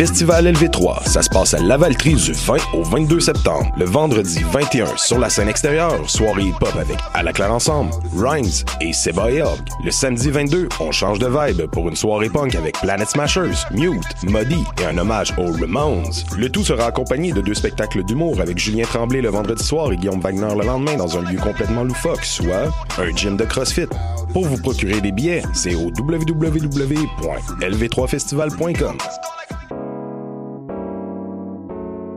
Festival LV3, ça se passe à Lavaltrie du 20 au 22 septembre. Le vendredi 21, sur la scène extérieure, soirée hip-hop avec À la Claire Ensemble, Rhymes et Seba et Hogg. Le samedi 22, on change de vibe pour une soirée punk avec Planet Smashers, Mute, Muddy et un hommage aux Ramones. Le tout sera accompagné de deux spectacles d'humour avec Julien Tremblay le vendredi soir et Guillaume Wagner le lendemain dans un lieu complètement loufoque, soit un gym de CrossFit. Pour vous procurer des billets, c'est au www.lv3festival.com.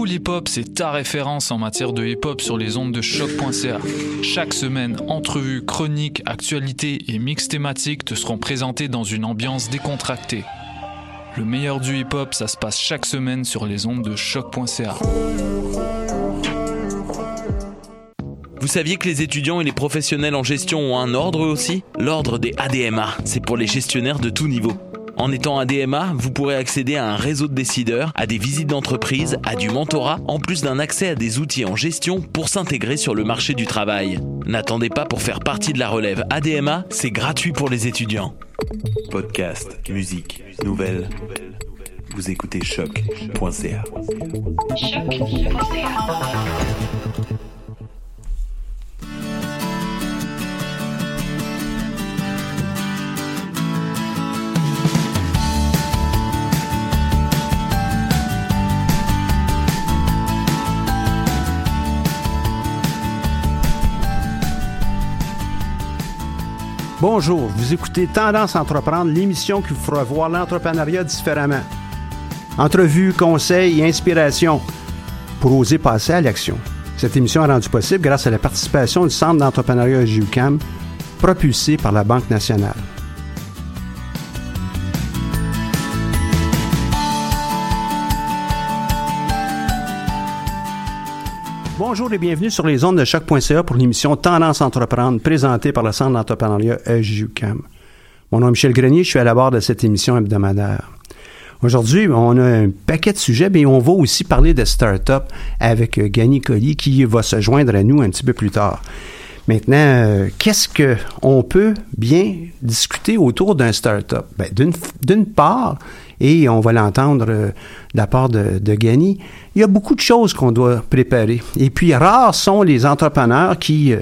Pool Hip Hop, c'est ta référence en matière de hip hop sur les ondes de choc.ca. Chaque semaine, entrevues, chroniques, actualités et mix thématiques te seront présentés dans une ambiance décontractée. Le meilleur du hip hop, ça se passe chaque semaine sur les ondes de choc.ca. Vous saviez que les étudiants et les professionnels en gestion ont un ordre aussi? L'ordre des ADMA, c'est pour les gestionnaires de tout niveau. En étant ADMA, vous pourrez accéder à un réseau de décideurs, à des visites d'entreprise, à du mentorat, en plus d'un accès à des outils en gestion pour s'intégrer sur le marché du travail. N'attendez pas pour faire partie de la relève ADMA, c'est gratuit pour les étudiants. Podcast, musique, nouvelles. Vous écoutez choc.ca. Bonjour, vous écoutez Tendance entreprendre, l'émission qui vous fera voir l'entrepreneuriat différemment. Entrevues, conseils et inspiration pour oser passer à l'action. Cette émission est rendue possible grâce à la participation du Centre d'entrepreneuriat JUCAM, propulsé par la Banque nationale. Bonjour et bienvenue sur les ondes de choc.ca pour l'émission Tendance entreprendre présentée par le Centre d'entrepreneuriat SJUCAM. Mon nom est Michel Grenier, je suis à la barre de cette émission hebdomadaire. Aujourd'hui, on a un paquet de sujets, mais on va aussi parler de start-up avec euh, Gany Colli qui va se joindre à nous un petit peu plus tard. Maintenant, euh, qu'est-ce qu'on peut bien discuter autour d'un start-up? Ben, D'une part, et on va l'entendre euh, de la part de, de Gany, il y a beaucoup de choses qu'on doit préparer. Et puis, rares sont les entrepreneurs qui euh,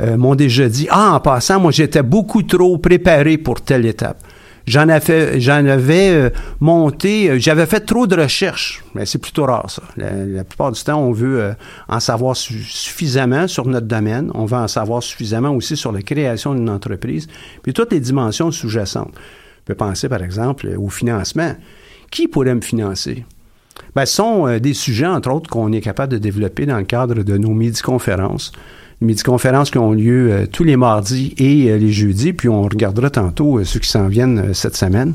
euh, m'ont déjà dit, ah, en passant, moi, j'étais beaucoup trop préparé pour telle étape. J'en avais, j'en avais euh, monté, euh, j'avais fait trop de recherches. Mais c'est plutôt rare, ça. La, la, plupart du temps, on veut euh, en savoir su suffisamment sur notre domaine. On veut en savoir suffisamment aussi sur la création d'une entreprise, puis toutes les dimensions sous-jacentes. Peut penser, par exemple, au financement. Qui pourrait me financer? Ben, ce sont euh, des sujets, entre autres, qu'on est capable de développer dans le cadre de nos midi-conférences les midi-conférences qui ont lieu euh, tous les mardis et euh, les jeudis, puis on regardera tantôt euh, ceux qui s'en viennent cette semaine.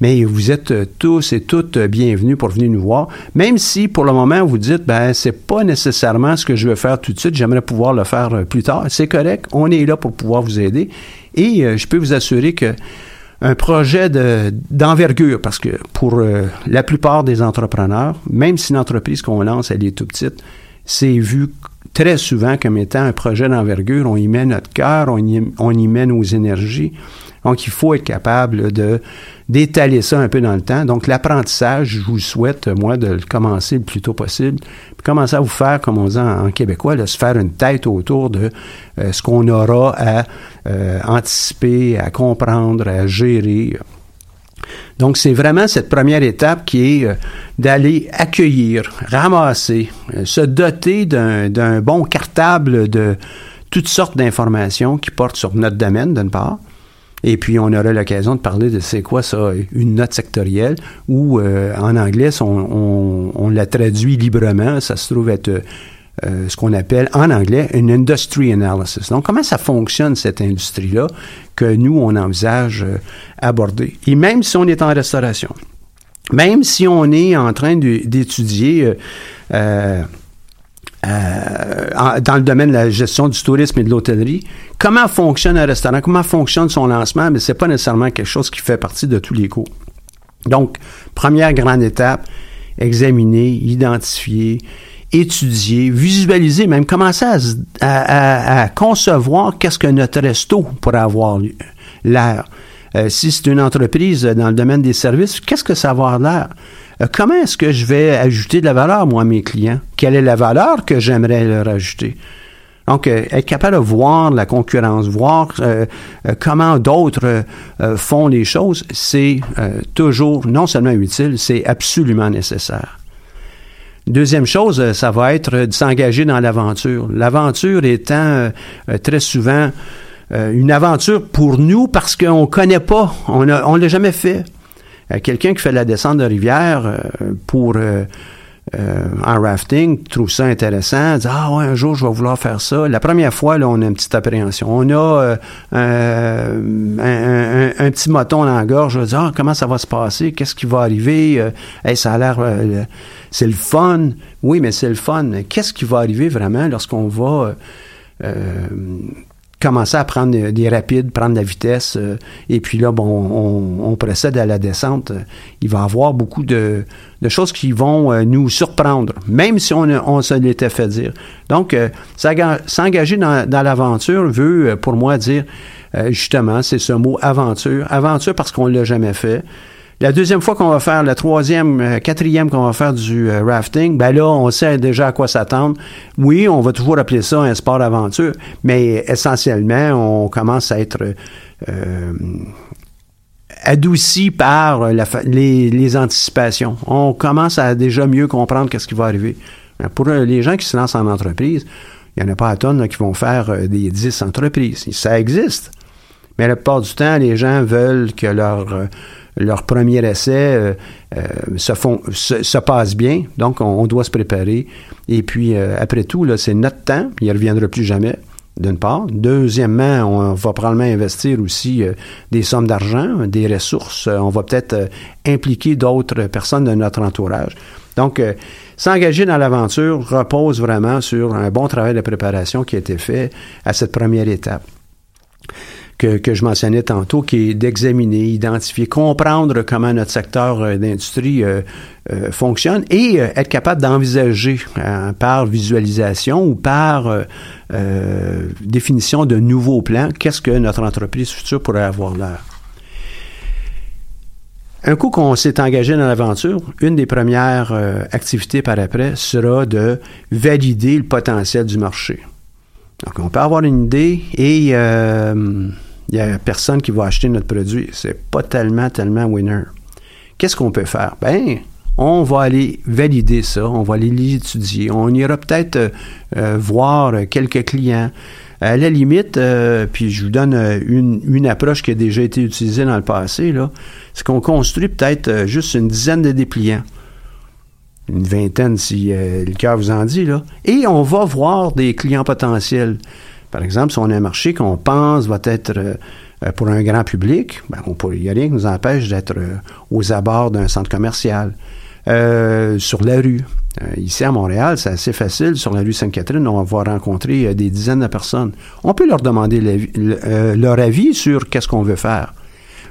Mais vous êtes tous et toutes bienvenus pour venir nous voir, même si pour le moment vous dites ben c'est pas nécessairement ce que je veux faire tout de suite, j'aimerais pouvoir le faire plus tard. C'est correct, on est là pour pouvoir vous aider et je peux vous assurer que un projet d'envergure, parce que pour la plupart des entrepreneurs, même si l'entreprise qu'on lance, elle est tout petite, c'est vu très souvent comme étant un projet d'envergure. On y met notre cœur, on y, met nos énergies. Donc, il faut être capable de d'étaler ça un peu dans le temps. Donc, l'apprentissage, je vous souhaite, moi, de le commencer le plus tôt possible. Puis commencer à vous faire, comme on dit en, québécois, de se faire une tête autour de euh, ce qu'on aura à euh, anticiper, à comprendre, à gérer. Donc, c'est vraiment cette première étape qui est euh, d'aller accueillir, ramasser, euh, se doter d'un bon cartable de toutes sortes d'informations qui portent sur notre domaine, d'une part. Et puis, on aura l'occasion de parler de c'est quoi ça, une note sectorielle, ou en anglais, on, la traduit librement. Ça se trouve être euh, ce qu'on appelle en anglais une industry analysis. Donc, comment ça fonctionne cette industrie-là que nous, on envisage euh, aborder? Et même si on est en restauration, même si on est en train d'étudier euh, dans le domaine de la gestion du tourisme et de l'hôtellerie, comment fonctionne un restaurant, comment fonctionne son lancement, mais c'est pas nécessairement quelque chose qui fait partie de tous les cours. Donc, première grande étape, examiner, identifier, étudier, visualiser, même commencer à, concevoir qu'est-ce que notre resto pourrait avoir l'air. Euh, si c'est une entreprise dans le domaine des services, qu'est-ce que ça va avoir l'air? Euh, comment est-ce que je vais ajouter de la valeur, moi, à mes clients? Quelle est la valeur que j'aimerais leur ajouter? Donc, euh, être capable de voir la concurrence, voir comment d'autres font les choses, c'est toujours non seulement utile, c'est absolument nécessaire. Deuxième chose, euh, ça va être de s'engager dans l'aventure. L'aventure étant euh, euh, très souvent une aventure pour nous parce qu'on ne connaît pas, on ne l'a jamais fait. Quelqu'un qui fait la descente de rivière pour en rafting trouve ça intéressant, dit ah ouais un jour je vais vouloir faire ça. La première fois là on a une petite appréhension, on a un, petit moton dans la gorge, on dit ah comment ça va se passer, qu'est-ce qui va arriver, ça a l'air c'est le fun. Oui, mais c'est le fun. Qu'est-ce qui va arriver vraiment lorsqu'on va euh, commencer à prendre des rapides, prendre la vitesse, euh, et puis là, bon, on, procède à la descente? Il va y avoir beaucoup de, choses qui vont euh, nous surprendre, même si on, on se l'était fait dire. Donc, s'engager dans, dans l'aventure veut, pour moi, dire justement, c'est ce mot aventure. Aventure parce qu'on ne l'a jamais fait. La deuxième fois qu'on va faire, la troisième, euh, quatrième qu'on va faire du euh, rafting, ben là, on sait déjà à quoi s'attendre. Oui, on va toujours appeler ça un sport aventure, mais essentiellement, on commence à être euh, adouci par les, anticipations. On commence à déjà mieux comprendre qu'est-ce qui va arriver. Pour les gens qui se lancent en entreprise, il n'y en a pas à tonnes qui vont faire des 10 entreprises. Ça existe. Mais la plupart du temps, les gens veulent que leur leur premier essai euh, euh, se, font, se, passe bien, donc on, doit se préparer. Et puis, euh, après tout, c'est notre temps, il ne reviendra plus jamais, d'une part. Deuxièmement, on va probablement investir aussi des sommes d'argent, des ressources. on va peut-être impliquer d'autres personnes de notre entourage. Donc, s'engager dans l'aventure repose vraiment sur un bon travail de préparation qui a été fait à cette première étape que, je mentionnais tantôt, qui est d'examiner, identifier, comprendre comment notre secteur euh, d'industrie euh, euh, fonctionne et être capable d'envisager par visualisation ou par définition de nouveaux plans, qu'est-ce que notre entreprise future pourrait avoir l'air. Un coup qu'on s'est engagé dans l'aventure, une des premières activités par après sera de valider le potentiel du marché. Donc, on peut avoir une idée et il n'y a personne qui va acheter notre produit. C'est pas tellement, tellement winner. Qu'est-ce qu'on peut faire? Ben, on va aller valider ça, on va aller l'étudier. On ira peut-être euh, euh, voir quelques clients. À la limite, euh, puis je vous donne une, approche qui a déjà été utilisée dans le passé, c'est qu'on construit peut-être juste une dizaine de dépliants. Une vingtaine si le cœur vous en dit, là. Et on va voir des clients potentiels. Par exemple, si on a un marché qu'on pense va être euh, pour un grand public, ben, il n'y a rien qui nous empêche d'être euh, aux abords d'un centre commercial, euh, sur la rue. ici à Montréal, c'est assez facile. Sur la rue Sainte-Catherine, on va rencontrer des dizaines de personnes. On peut leur demander leur avis sur qu'est-ce qu'on veut faire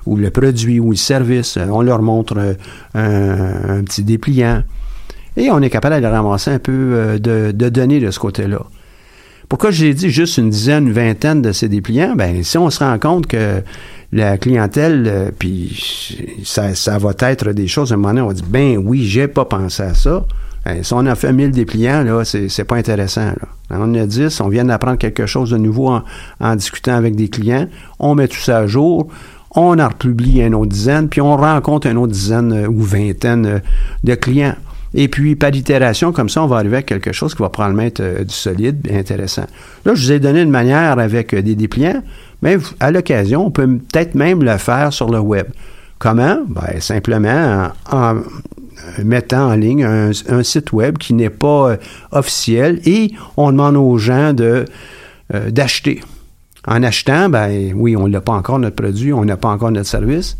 ou le produit ou le service. On leur montre un, petit dépliant. Et on est capable de ramasser un peu de données de ce côté-là. Pourquoi j'ai dit juste une dizaine, une vingtaine de ces dépliants? Ben, si on se rend compte que la clientèle, euh, puis ça, ça, va être des choses, à un moment donné, on va dire, ben oui, j'ai pas pensé à ça. Ben, si on a fait 1000 dépliants, là, c'est pas intéressant. Là. On a 10, on vient d'apprendre quelque chose de nouveau en, discutant avec des clients. On met tout ça à jour. on en republie une autre dizaine, puis on rencontre une autre dizaine euh, ou vingtaine euh, de clients. Et puis, par itération, comme ça, on va arriver à quelque chose qui va probablement être euh, du solide et intéressant. Là, je vous ai donné une manière avec des dépliants, mais à l'occasion, on peut peut-être même le faire sur le web. Comment? Ben, simplement en, mettant en ligne un, site web qui n'est pas officiel et on demande aux gens de d'acheter. En achetant, ben oui, on n'a pas encore notre produit, on n'a pas encore notre service,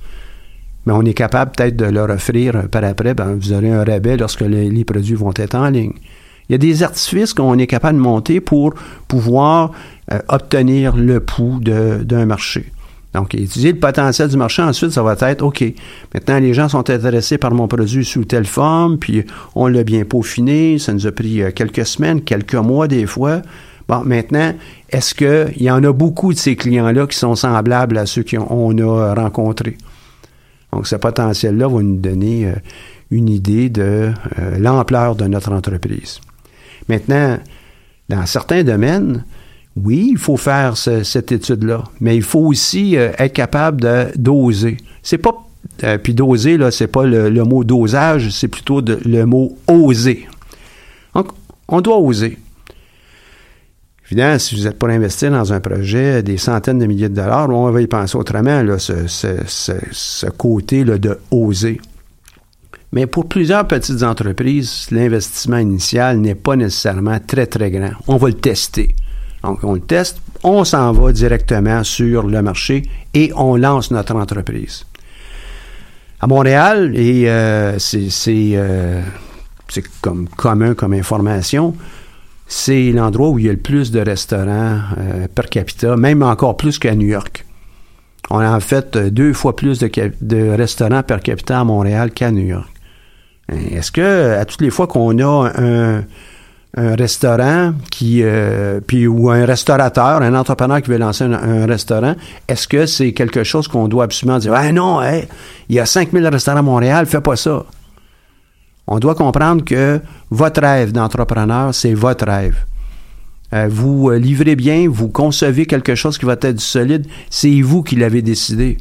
mais on est capable peut-être de leur offrir par après, ben, vous aurez un rabais lorsque les, produits vont être en ligne. Il y a des artifices qu'on est capable de monter pour pouvoir euh, obtenir le pouls d'un marché. Donc, étudier le potentiel du marché, ensuite, ça va être, OK, maintenant, les gens sont intéressés par mon produit sous telle forme, puis on l'a bien peaufiné, ça nous a pris euh, quelques semaines, quelques mois des fois. Bon, maintenant, est-ce qu'il y en a beaucoup de ces clients-là qui sont semblables à ceux qu'on a rencontrés? Donc, ce potentiel-là va nous donner euh, une idée de euh, l'ampleur de notre entreprise. Maintenant, dans certains domaines, oui, il faut faire cette étude-là, mais il faut aussi euh, être capable de doser. C'est pas puis doser là, c'est pas le, mot dosage, c'est plutôt le mot oser. Donc, on doit oser. Si vous êtes pour investir dans un projet des centaines de milliers de dollars, on va y penser autrement, ce, côté là, de oser. Mais pour plusieurs petites entreprises, l'investissement initial n'est pas nécessairement très, très grand. On va le tester. Donc, on le teste, on s'en va directement sur le marché et on lance notre entreprise. À Montréal, et euh, euh, c'est comme commun comme information, c'est l'endroit où il y a le plus de restaurants euh, per capita, même encore plus qu'à New York. On a en fait euh, deux fois plus de, restaurants per capita à Montréal qu'à New York. Est-ce que à toutes les fois qu'on a un, restaurant euh, puis ou un restaurateur, un entrepreneur qui veut lancer un, restaurant, est-ce que c'est quelque chose qu'on doit absolument dire Ah non, il y a 5000 restaurants à Montréal, fais pas ça. On doit comprendre que votre rêve d'entrepreneur, c'est votre rêve. Euh, vous euh, livrez bien, vous concevez quelque chose qui va être solide, c'est vous qui l'avez décidé.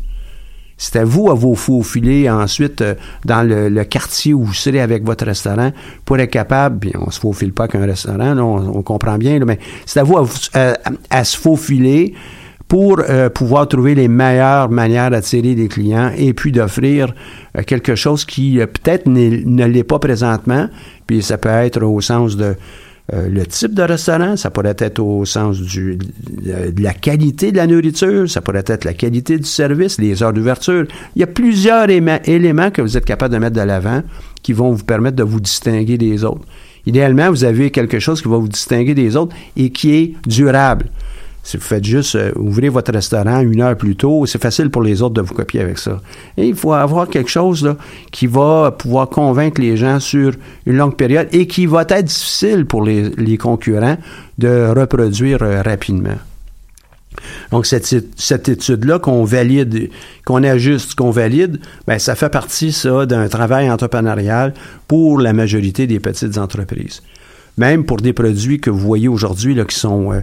C'est à vous à vous faufiler ensuite euh, dans le, quartier où vous serez avec votre restaurant pour être capable, bien on se faufile pas qu'un restaurant, on, comprend bien, mais c'est à vous à, se faufiler pour euh, pouvoir trouver les meilleures manières d'attirer des clients et puis d'offrir euh, quelque chose qui euh, peut-être ne l'est pas présentement, puis ça peut être au sens de le type de restaurant, ça pourrait être au sens du, de, la qualité de la nourriture, ça pourrait être la qualité du service, les heures d'ouverture. Il y a plusieurs éléments que vous êtes capable de mettre de l'avant qui vont vous permettre de vous distinguer des autres. Idéalement, vous avez quelque chose qui va vous distinguer des autres et qui est durable. Si vous faites juste euh, ouvrir votre restaurant une heure plus tôt, c'est facile pour les autres de vous copier avec ça. Et il faut avoir quelque chose là, qui va pouvoir convaincre les gens sur une longue période et qui va être difficile pour les, concurrents de reproduire euh, rapidement. Donc, cette, cette étude-là qu'on valide, qu'on ajuste, qu'on valide, ben, ça fait partie, ça, d'un travail entrepreneurial pour la majorité des petites entreprises même pour des produits que vous voyez aujourd'hui qui sont, euh,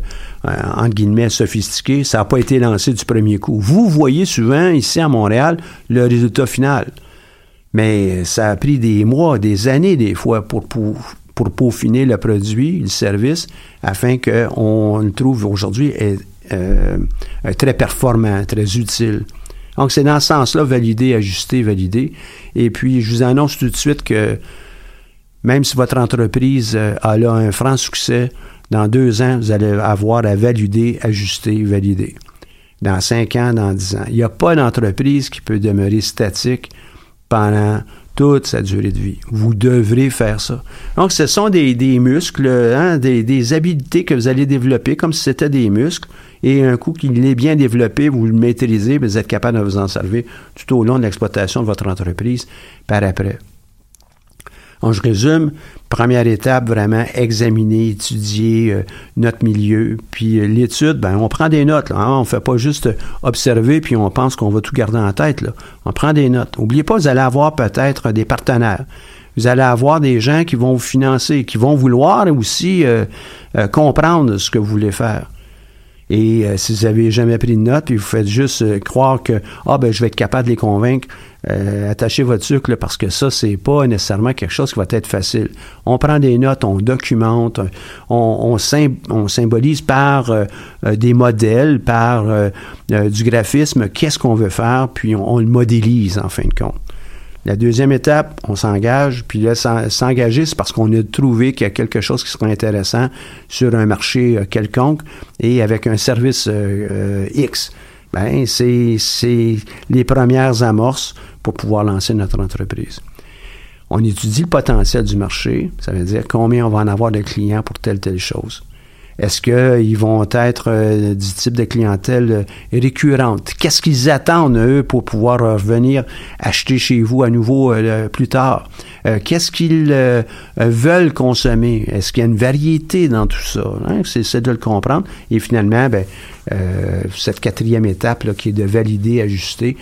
euh, entre guillemets, sophistiqués, ça n'a pas été lancé du premier coup. Vous voyez souvent ici à Montréal le résultat final. Mais ça a pris des mois, des années des fois pour, pour, pour peaufiner le produit, le service, afin qu'on le trouve aujourd'hui euh, très performant, très utile. Donc c'est dans ce sens-là, valider, ajuster, valider. Et puis je vous annonce tout de suite que même si votre entreprise euh, a là un franc succès, dans deux ans, vous allez avoir à valider, ajuster, valider. Dans cinq ans, dans dix ans. Il n'y a pas d'entreprise qui peut demeurer statique pendant toute sa durée de vie. Vous devrez faire ça. Donc, ce sont des, muscles, hein, des, des, habiletés que vous allez développer comme si c'était des muscles. Et un coup qu'il est bien développé, vous le maîtrisez, vous êtes capable de vous en servir tout au long de l'exploitation de votre entreprise par après. Donc, je résume. Première étape, vraiment examiner, étudier euh, notre milieu. Puis euh, l'étude, ben, on prend des notes. Là, hein. On ne fait pas juste observer puis on pense qu'on va tout garder en tête. Là. On prend des notes. N'oubliez pas, vous allez avoir peut-être des partenaires. Vous allez avoir des gens qui vont vous financer, qui vont vouloir aussi euh, comprendre ce que vous voulez faire. Et euh, si vous avez jamais pris de notes, puis vous faites juste euh, croire que ah ben je vais être capable de les convaincre, euh, attachez votre sucre parce que ça c'est pas nécessairement quelque chose qui va être facile. On prend des notes, on documente, on, on, symbolise par des modèles, par du graphisme, qu'est-ce qu'on veut faire, puis on le modélise en fin de compte. La deuxième étape, on s'engage, puis là, s'engager, c'est parce qu'on a trouvé qu'il y a quelque chose qui serait intéressant sur un marché euh, quelconque et avec un service euh, euh, X. Ben, c'est les premières amorces pour pouvoir lancer notre entreprise. On étudie le potentiel du marché, ça veut dire combien on va en avoir de clients pour telle telle chose. Est-ce qu'ils vont être euh, du type de clientèle euh, récurrente? Qu'est-ce qu'ils attendent, eux, pour pouvoir revenir acheter chez vous à nouveau euh, plus tard? Qu'est-ce qu'ils veulent consommer? Est-ce qu'il y a une variété dans tout ça? Hein? C'est de le comprendre. Et finalement, ben, cette quatrième étape là, qui est de valider, ajuster,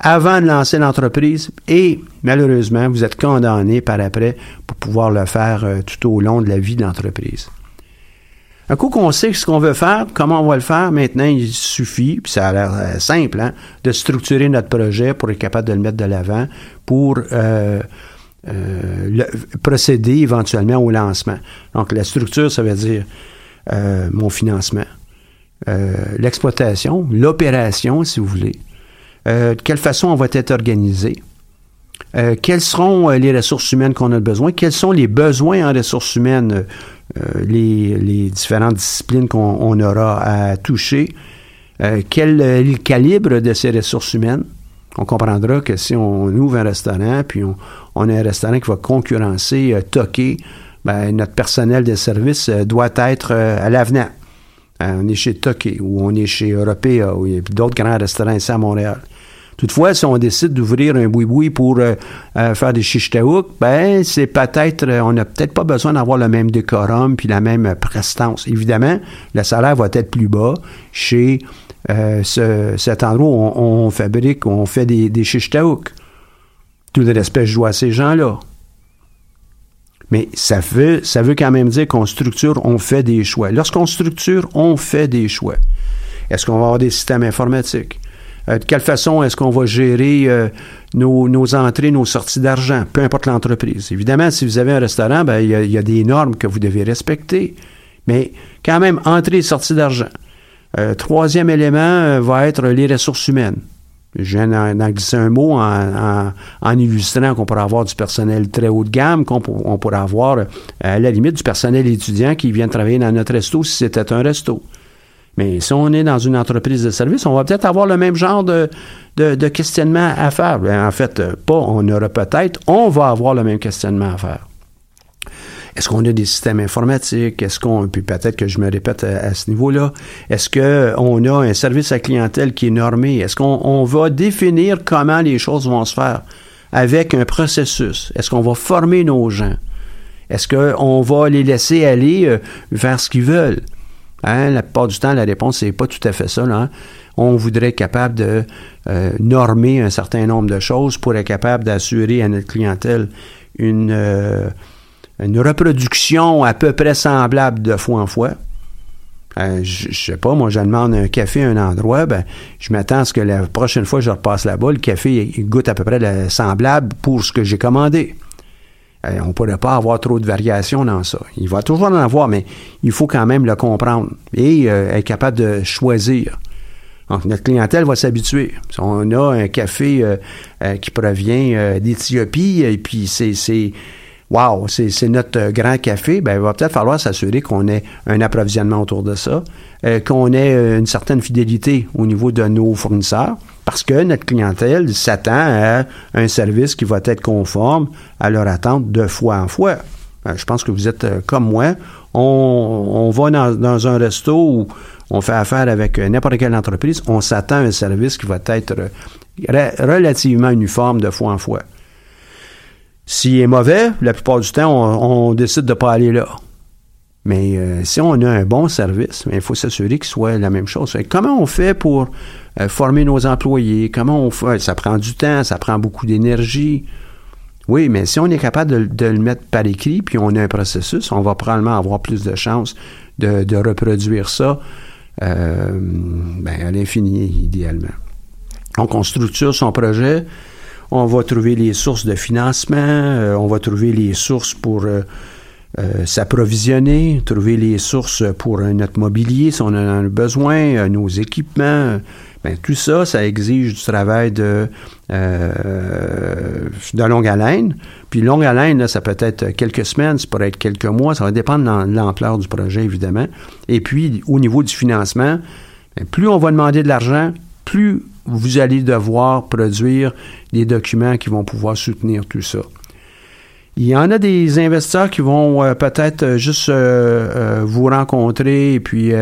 avant de lancer l'entreprise et malheureusement, vous êtes condamné par après pour pouvoir le faire tout au long de la vie de l'entreprise. Un coup qu'on sait ce qu'on veut faire, comment on va le faire, maintenant, il suffit, puis ça a l'air euh, simple, hein, de structurer notre projet pour être capable de le mettre de l'avant, pour euh, euh, procéder éventuellement au lancement. Donc, la structure, ça veut dire mon financement, l'exploitation, l'opération, si vous voulez, de quelle façon on va être organisé, quelles seront les ressources humaines qu'on a besoin, quels sont les besoins en ressources humaines euh, les, différentes disciplines qu'on aura à toucher, euh, quel est le calibre de ces ressources humaines? On comprendra que si on ouvre un restaurant, puis on, a un restaurant qui va concurrencer, euh, toquer, ben, notre personnel de service doit être à l'avenant. on est chez Toqué ou on est chez Européa ou il y a d'autres grands restaurants ici à Montréal. Toutefois, si on décide d'ouvrir un boui-boui pour euh, euh, faire des chichtaouk, ben c'est peut-être, euh, on n'a peut-être pas besoin d'avoir le même décorum puis la même prestance. Évidemment, le salaire va être plus bas chez cet endroit où on, fabrique, où on fait des, des Tout le respect, je dois à ces gens-là. Mais ça veut, ça veut quand même dire qu'on structure, on fait des choix. Lorsqu'on structure, on fait des choix. Est-ce qu'on va avoir des systèmes informatiques? Euh, de quelle façon est-ce qu'on va gérer euh, nos, entrées, nos sorties d'argent, peu importe l'entreprise. Évidemment, si vous avez un restaurant, ben, il, y a, des normes que vous devez respecter, mais quand même, entrée et sortie d'argent. Euh, troisième élément va être les ressources humaines. Je viens d'en glisser un mot en, illustrant qu'on pourrait avoir du personnel très haut de gamme, qu'on on pourrait avoir, à la limite, du personnel étudiant qui vient travailler dans notre resto si c'était un resto. Mais si on est dans une entreprise de service, on va peut-être avoir le même genre de, de, questionnement à faire. Ben, en fait, euh, pas on aura peut-être, on va avoir le même questionnement à faire. Est-ce qu'on a des systèmes informatiques? Est-ce qu'on, puis peut-être que je me répète à, ce niveau-là, est-ce qu'on a un service à clientèle qui est normé? Est-ce qu'on va définir comment les choses vont se faire avec un processus? Est-ce qu'on va former nos gens? Est-ce qu'on va les laisser aller euh, vers ce qu'ils veulent? Hein, la plupart du temps, la réponse, c'est pas tout à fait ça. Là, On voudrait être capable de euh, normer un certain nombre de choses pour être capable d'assurer à notre clientèle une, euh, reproduction à peu près semblable de fois en fois. Euh, je, je sais pas, moi, je demande un café à un endroit, ben, je m'attends à ce que la prochaine fois je repasse là-bas, le café goûte à peu près semblable pour ce que j'ai commandé. Euh, on ne pourrait pas avoir trop de variations dans ça. Il va toujours en avoir, mais il faut quand même le comprendre et euh, être capable de choisir. Donc, notre clientèle va s'habituer. Si on a un café euh, qui provient d'Éthiopie, et puis c'est, wow, c'est, notre grand café, ben, il va peut-être falloir s'assurer qu'on ait un approvisionnement autour de ça, qu'on ait une certaine fidélité au niveau de nos fournisseurs. Parce que notre clientèle s'attend à un service qui va être conforme à leur attente de fois en fois. Ben, je pense que vous êtes euh, comme moi. On, va dans, un resto où on fait affaire avec euh, n'importe quelle entreprise, on s'attend à un service qui va être euh, relativement uniforme de fois en fois. S'il est mauvais, la plupart du temps, on, décide de ne pas aller là. Mais si on a un bon service, ben, il faut s'assurer qu'il soit la même chose. comment on fait pour euh, former nos employés, comment on fait, ça prend du temps, ça prend beaucoup d'énergie. Oui, mais si on est capable de, le mettre par écrit, puis on a un processus, on va probablement avoir plus de chances de, reproduire ça ben, à l'infini, idéalement. Donc, on structure son projet, on va trouver les sources de financement, on va trouver les sources pour s'approvisionner, trouver les sources pour notre mobilier si on en a besoin, nos équipements, Bien, tout ça, ça exige du travail de, euh, de longue haleine. Puis longue haleine, ça peut être quelques semaines, ça pourrait être quelques mois, ça va dépendre de l'ampleur du projet, évidemment. Et puis, au niveau du financement, bien, plus on va demander de l'argent, plus vous allez devoir produire des documents qui vont pouvoir soutenir tout ça. Il y en a des investisseurs qui vont euh, peut-être euh, juste euh, vous rencontrer et puis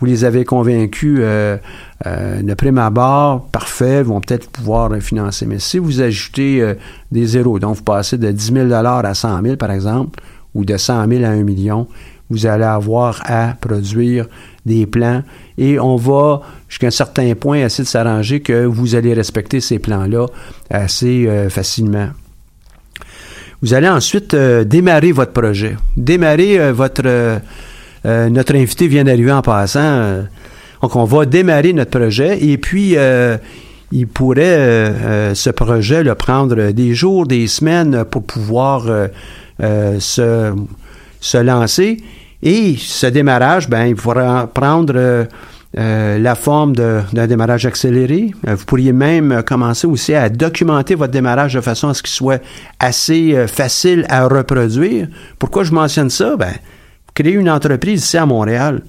vous les avez convaincus de prime abord, parfait, vont peut-être pouvoir financer. Mais si vous ajoutez des zéros, donc vous passez de 10 000 à 100 000 par exemple, ou de 100 000 à 1 million, vous allez avoir à produire des plans et on va jusqu'à un certain point essayer de s'arranger que vous allez respecter ces plans-là assez facilement. Vous allez ensuite euh, démarrer votre projet. Démarrer euh, votre... Euh, notre invité vient d'arriver en passant. donc, on va démarrer notre projet et puis il pourrait, ce projet, le prendre des jours, des semaines pour pouvoir se, se lancer. Et ce démarrage, ben, il faudra prendre euh, la forme d'un démarrage accéléré. Euh, vous pourriez même commencer aussi à documenter votre démarrage de façon à ce qu'il soit assez euh, facile à reproduire. Pourquoi je mentionne ça? Ben, créer une entreprise ici à Montréal.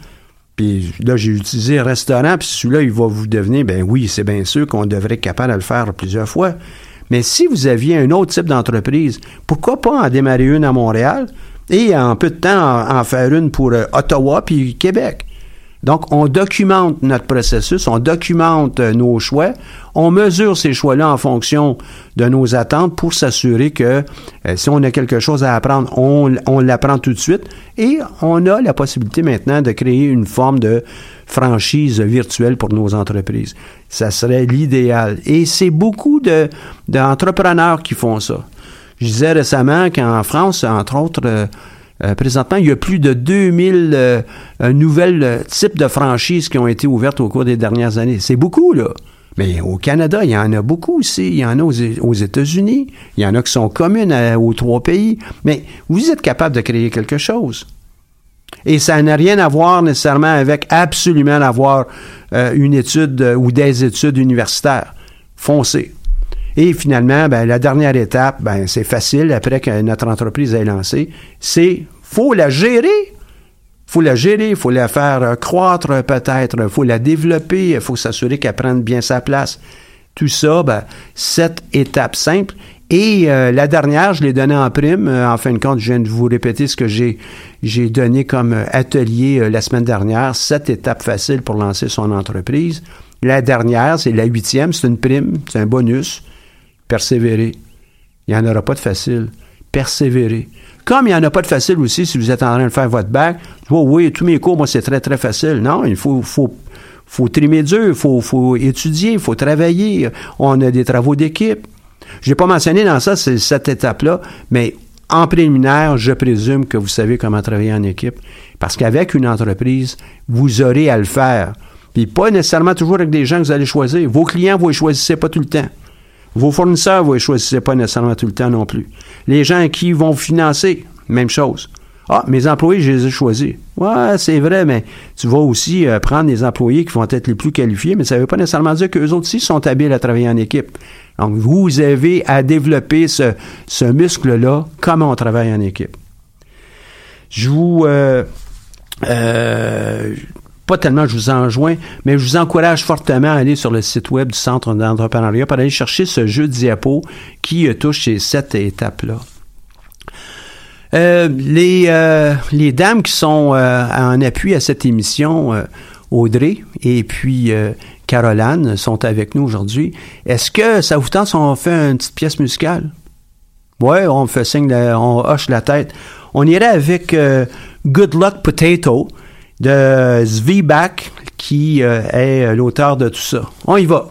Puis là, j'ai utilisé restaurant, puis celui-là, il va vous devenir, ben oui, c'est bien sûr qu'on devrait être capable de le faire plusieurs fois. Mais si vous aviez un autre type d'entreprise, pourquoi pas en démarrer une à Montréal et en peu de temps en, faire une pour Ottawa puis Québec? Donc, on documente notre processus, on documente euh, nos choix, on mesure ces choix-là en fonction de nos attentes pour s'assurer que euh, si on a quelque chose à apprendre, on, on l'apprend tout de suite et on a la possibilité maintenant de créer une forme de franchise virtuelle pour nos entreprises. Ça serait l'idéal. Et c'est beaucoup d'entrepreneurs qui font ça. Je disais récemment qu'en France, entre autres, euh, euh, présentement, il y a plus de 2000 euh, euh, nouvelles types de franchises qui ont été ouvertes au cours des dernières années. C'est beaucoup, là. Mais au Canada, il y en a beaucoup aussi. Il y en a aux, États-Unis. Il y en a qui sont communes aux trois pays. Mais vous êtes capable de créer quelque chose. Et ça n'a rien à voir nécessairement avec absolument avoir une étude ou des études universitaires. Foncez. Et finalement, ben, la dernière étape, ben, c'est facile après que notre entreprise est lancée, c'est faut la gérer. faut la gérer, faut la faire croître peut-être, faut la développer, faut s'assurer qu'elle prenne bien sa place. Tout ça, ben, cette étape simple. Et euh, la dernière, je l'ai donnée en prime. Euh, en fin de compte, je viens de vous répéter ce que j'ai, j'ai donné comme atelier euh, la semaine dernière. Sept étapes faciles pour lancer son entreprise. La dernière, c'est la huitième, c'est une prime, c'est un bonus persévérer. Il n'y en aura pas de facile. Persévérer. Comme il n'y en a pas de facile aussi si vous êtes en train de faire votre bac. Oh oui, tous mes cours, moi, c'est très, très facile. Non, il faut, faut, faut trimer dur, il faut, faut étudier, il faut travailler. On a des travaux d'équipe. Je n'ai pas mentionné dans ça cette étape-là, mais en préliminaire, je présume que vous savez comment travailler en équipe. Parce qu'avec une entreprise, vous aurez à le faire. Puis pas nécessairement toujours avec des gens que vous allez choisir. Vos clients, vous ne les choisissez pas tout le temps. Vos fournisseurs, vous ne les choisissez pas nécessairement tout le temps non plus. Les gens qui vont vous financer, même chose. Ah, mes employés, je les ai choisis. Ouais, c'est vrai, mais tu vas aussi euh, prendre des employés qui vont être les plus qualifiés, mais ça ne veut pas nécessairement dire qu'eux aussi sont habiles à travailler en équipe. Donc, vous avez à développer ce, ce muscle-là, comment on travaille en équipe. Je vous... Euh, euh, pas tellement je vous enjoins, mais je vous encourage fortement à aller sur le site web du Centre d'entrepreneuriat pour aller chercher ce jeu de diapo qui euh, touche ces sept étapes-là. Euh, les, euh, les dames qui sont en appui à cette émission, Audrey et puis Caroline, sont avec nous aujourd'hui. Est-ce que ça vous tente si on fait une petite pièce musicale? Oui, on fait signe, on hoche la tête. On irait avec Good Luck Potato de Zvibak, qui euh, est euh, l'auteur de tout ça. On y va.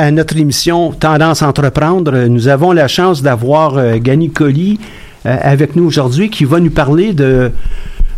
À notre émission Tendance Entreprendre. Nous avons la chance d'avoir euh, Gany Colli euh, avec nous aujourd'hui qui va nous parler de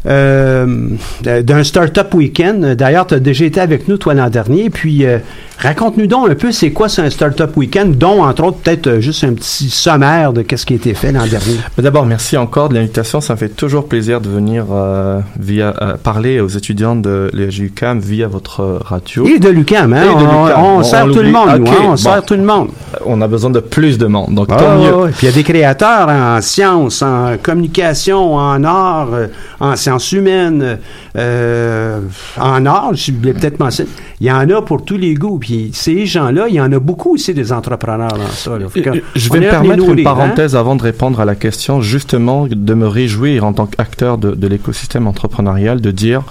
d'un Startup Weekend. D'ailleurs, tu as déjà été avec nous, toi, l'an dernier. Puis, euh, raconte-nous donc un peu, c'est quoi un Startup Weekend, dont, entre autres, peut-être euh, juste un petit sommaire de qu'est-ce qui a été fait l'an dernier. D'abord, merci encore de l'invitation. Ça me fait toujours plaisir de venir euh, via euh, parler aux étudiants de l'UQAM via votre radio. Et de l'UQAM, hein? De on, sert tout le monde, hein? On sert tout le monde. On a besoin de plus de monde, donc tant mieux. Puis il y a des créateurs en sciences, en communication, en art, euh, en sciences humaines, euh, en art, je vais peut-être mentionner. Il y en a pour tous les goûts. Puis ces gens-là, il y en a beaucoup aussi des entrepreneurs dans ça. là. Fait que Je vais me permettre une hein? parenthèse avant de répondre à la question, justement de me réjouir en tant qu'acteur de, de l'écosystème entrepreneurial, de dire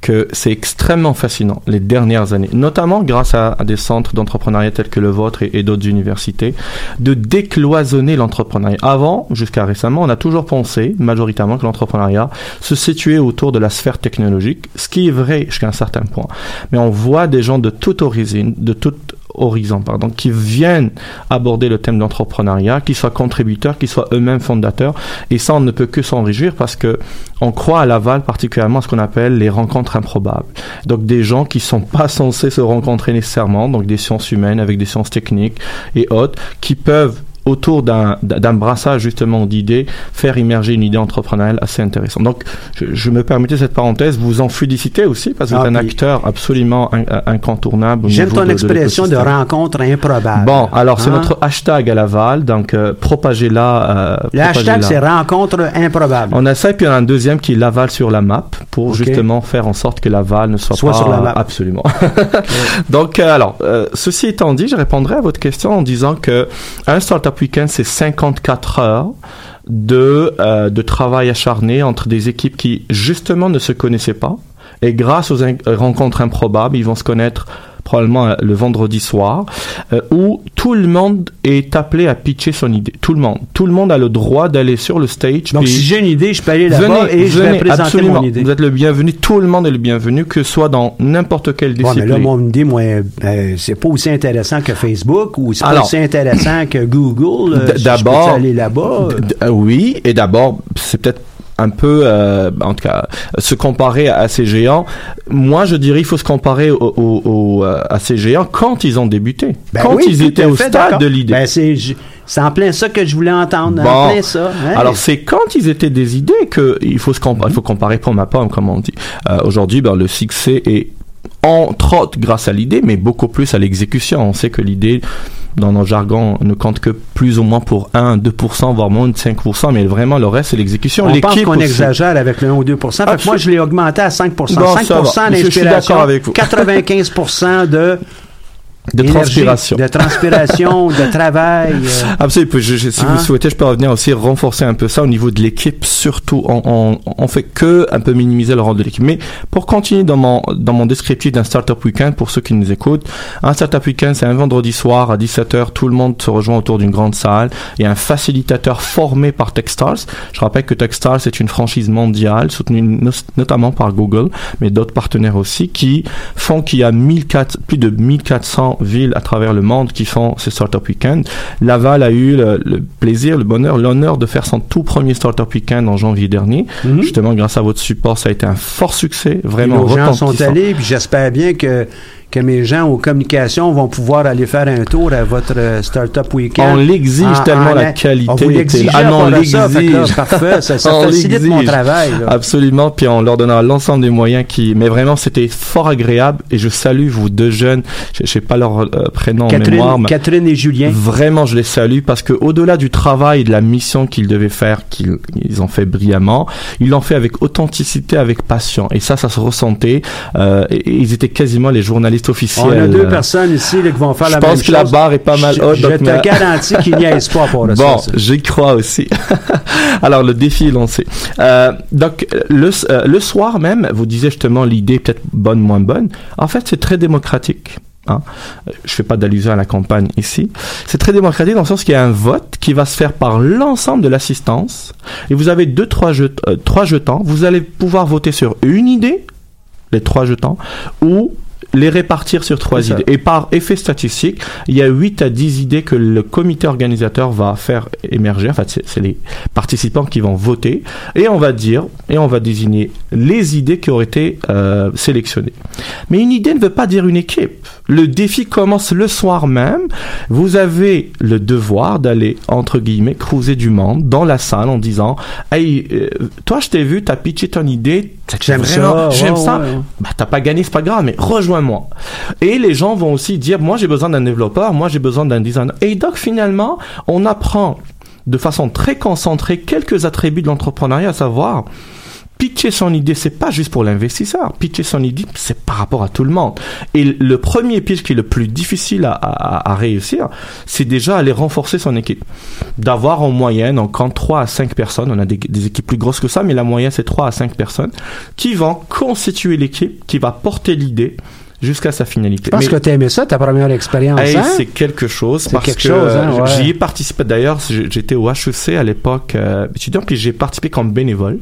que c'est extrêmement fascinant les dernières années, notamment grâce à, des centres d'entrepreneuriat tels que le vôtre et, et d'autres universités, de décloisonner l'entrepreneuriat. Avant, jusqu'à récemment, on a toujours pensé majoritairement que l'entrepreneuriat se situait autour de la sphère technologique, ce qui est vrai jusqu'à un certain point. Mais on voit des gens de toute origine, de toute horizon, pardon, qui viennent aborder le thème d'entrepreneuriat, qui soient contributeurs, qui soient eux-mêmes fondateurs. Et ça, on ne peut que s'en réjouir parce que on croit à Laval particulièrement à ce qu'on appelle les rencontres improbables. Donc des gens qui sont pas censés se rencontrer nécessairement, donc des sciences humaines avec des sciences techniques et autres, qui peuvent autour d'un brassage justement d'idées, faire immerger une idée entrepreneuriale assez intéressante. Donc, je, je me permettais cette parenthèse, vous en féliciter aussi parce que vous Ah, êtes un acteur absolument in- incontournable. J'aime ton de- de expression de, l'écosystème. rencontre improbable. Bon, alors c'est Hein? notre hashtag à Laval, donc euh, propagez-la. euh, Le hashtag, c'est rencontre improbable. On a ça et puis on a un deuxième qui est Laval sur la map pour justement faire en sorte que Laval ne soit, Soit pas sur la map. absolument. Donc euh, alors, euh, ceci étant dit, je répondrai à votre question en disant que un startup weekend c'est 54 heures de euh, de travail acharné entre des équipes qui justement ne se connaissaient pas. Et grâce aux rencontres improbables, ils vont se connaître probablement euh, le vendredi soir, euh, où tout le monde est appelé à pitcher son idée. Tout le monde. Tout le monde a le droit d'aller sur le stage. Donc, si j'ai une idée, je peux aller là-bas Venez, et je vais présenter absolument. mon idée. Vous êtes le bienvenu. Tout le monde est le bienvenu, que ce soit dans n'importe quelle Bon, mais discipline. là, mon idée, moi, euh, c'est pas aussi intéressant que Facebook ou c'est pas aussi intéressant que Google. euh, d'abord- peux aller là-bas. oui, et d'abord, c'est peut-être un peu, euh, en tout cas, se comparer à, ces géants. Moi, je dirais, il faut se comparer au, au- au, euh, à ces géants quand ils ont débuté, Ben quand oui, ils étaient au fait, stade de l'idée. Ben, c'est, en plein ça que je voulais entendre. En Bon. plein ça. hein. Alors c'est quand ils étaient des idées que il faut se compa- il faut comparer pomme à pomme comme on dit. Euh, Aujourd'hui, ben, le succès est entre autres grâce à l'idée, mais beaucoup plus à l'exécution. On sait que l'idée dans nos jargons ne compte que plus ou moins pour 1, 2%, voire moins de 5%, mais vraiment le reste c'est l'exécution. on pense qu'on exagère avec le 1 ou 2 Fait que Absolument. moi, je l'ai augmenté à 5 Bon, 5 ça va. Je suis d'inspiration, d'accord avec vous. 95% de de transpiration. de transpiration, de travail. euh. Absolument. Je- je- si Hein? vous souhaitez, je peux revenir aussi renforcer un peu ça au niveau de l'équipe. Surtout, on, on, on fait que un peu minimiser le rôle de l'équipe. Mais pour continuer dans mon dans mon descriptif d'un startup weekend, pour ceux qui nous écoutent, un startup weekend, c'est un vendredi soir à 17h. Tout le monde se rejoint autour d'une grande salle. Il y a un facilitateur formé par Techstars. Je rappelle que Techstars est une franchise mondiale soutenue no- notamment par Google, mais d'autres partenaires aussi, qui font qu'il y a 1400 plus de 1400 villes à travers le monde qui font ces Startup Weekend. Laval a eu le, le plaisir, le bonheur, l'honneur de faire son tout premier Startup Weekend en janvier dernier. Mhm. Justement, grâce à votre support, ça a été un fort succès, vraiment nos gens sont allés, puis j'espère bien que, que mes gens aux communications vont pouvoir aller faire un tour à votre euh, Startup Weekend. On l'exige En- tellement en- la qualité. On vous l'exige. Ah non, on l'exige. parfait, ça, ça facilite mon travail. là. Absolument, puis on leur donnera l'ensemble des moyens qui. Mais vraiment, c'était fort agréable et je salue vous deux jeunes. Je, je sais pas leur euh, prénom en mémoire, Catherine, mais Catherine et Julien. Vraiment, je les salue parce que au-delà du travail et de la mission qu'ils devaient faire, qu'ils ils ont fait brillamment, ils l'ont fait avec authenticité, avec passion. Et ça, ça se ressentait. Euh, et, et ils étaient quasiment les journalistes officiels. On a deux personnes ici là, qui vont faire je la même pense chose. que la barre est pas mal Je- haute. Je, donc, te garantis qu'il n'y a pas pour ça. Bon, j'y crois aussi. Alors, le défi est lancé. Euh, donc, le, euh, le soir même, vous disiez justement l'idée peut-être bonne, moins bonne. En fait, c'est très démocratique. Hein. Je fais pas d'allusion à la campagne ici. C'est très démocratique dans le sens qu'il y a un vote qui va se faire par l'ensemble de l'assistance. Et vous avez deux, trois, jet- euh, trois jetons. Vous allez pouvoir voter sur une idée, les trois jetons, ou les répartir sur trois idées. Et par effet statistique, il y a 8 à 10 idées que le comité organisateur va faire émerger. En fait, c'est les participants qui vont voter. Et on va dire, et on va désigner les idées qui auraient été euh, sélectionnées. Mais une idée ne veut pas dire une équipe. Le défi commence le soir même. Vous avez le devoir d'aller, entre guillemets, cruiser du monde dans la salle en disant, hey, euh, toi, je t'ai vu, t'as pitché ton idée, J'aime ça? J'aime ouais, ça. ouais. Bah, t'as pas gagné, c'est pas grave, mais rejoins-moi. Et les gens vont aussi dire, moi, j'ai besoin d'un développeur, moi, j'ai besoin d'un designer. Et donc, finalement, on apprend de façon très concentrée quelques attributs de l'entrepreneuriat, à savoir, pitcher son idée, c'est pas juste pour l'investisseur. Pitcher son idée, c'est par rapport à tout le monde. Et le premier pitch qui est le plus difficile à, à, à réussir, c'est déjà aller renforcer son équipe. D'avoir en moyenne, en compte 3 à 5 personnes, on a des, des équipes plus grosses que ça, mais la moyenne c'est 3 à 5 personnes, qui vont constituer l'équipe, qui va porter l'idée jusqu'à sa finalité. Je pense Mais- que t'as aimé ça, ta première expérience. Hey, hein? c'est quelque chose C'est parce quelque que chose, hein, ouais. j'y ai participé d'ailleurs j'étais au HEC à l'époque euh, étudiant puis j'ai participé comme bénévole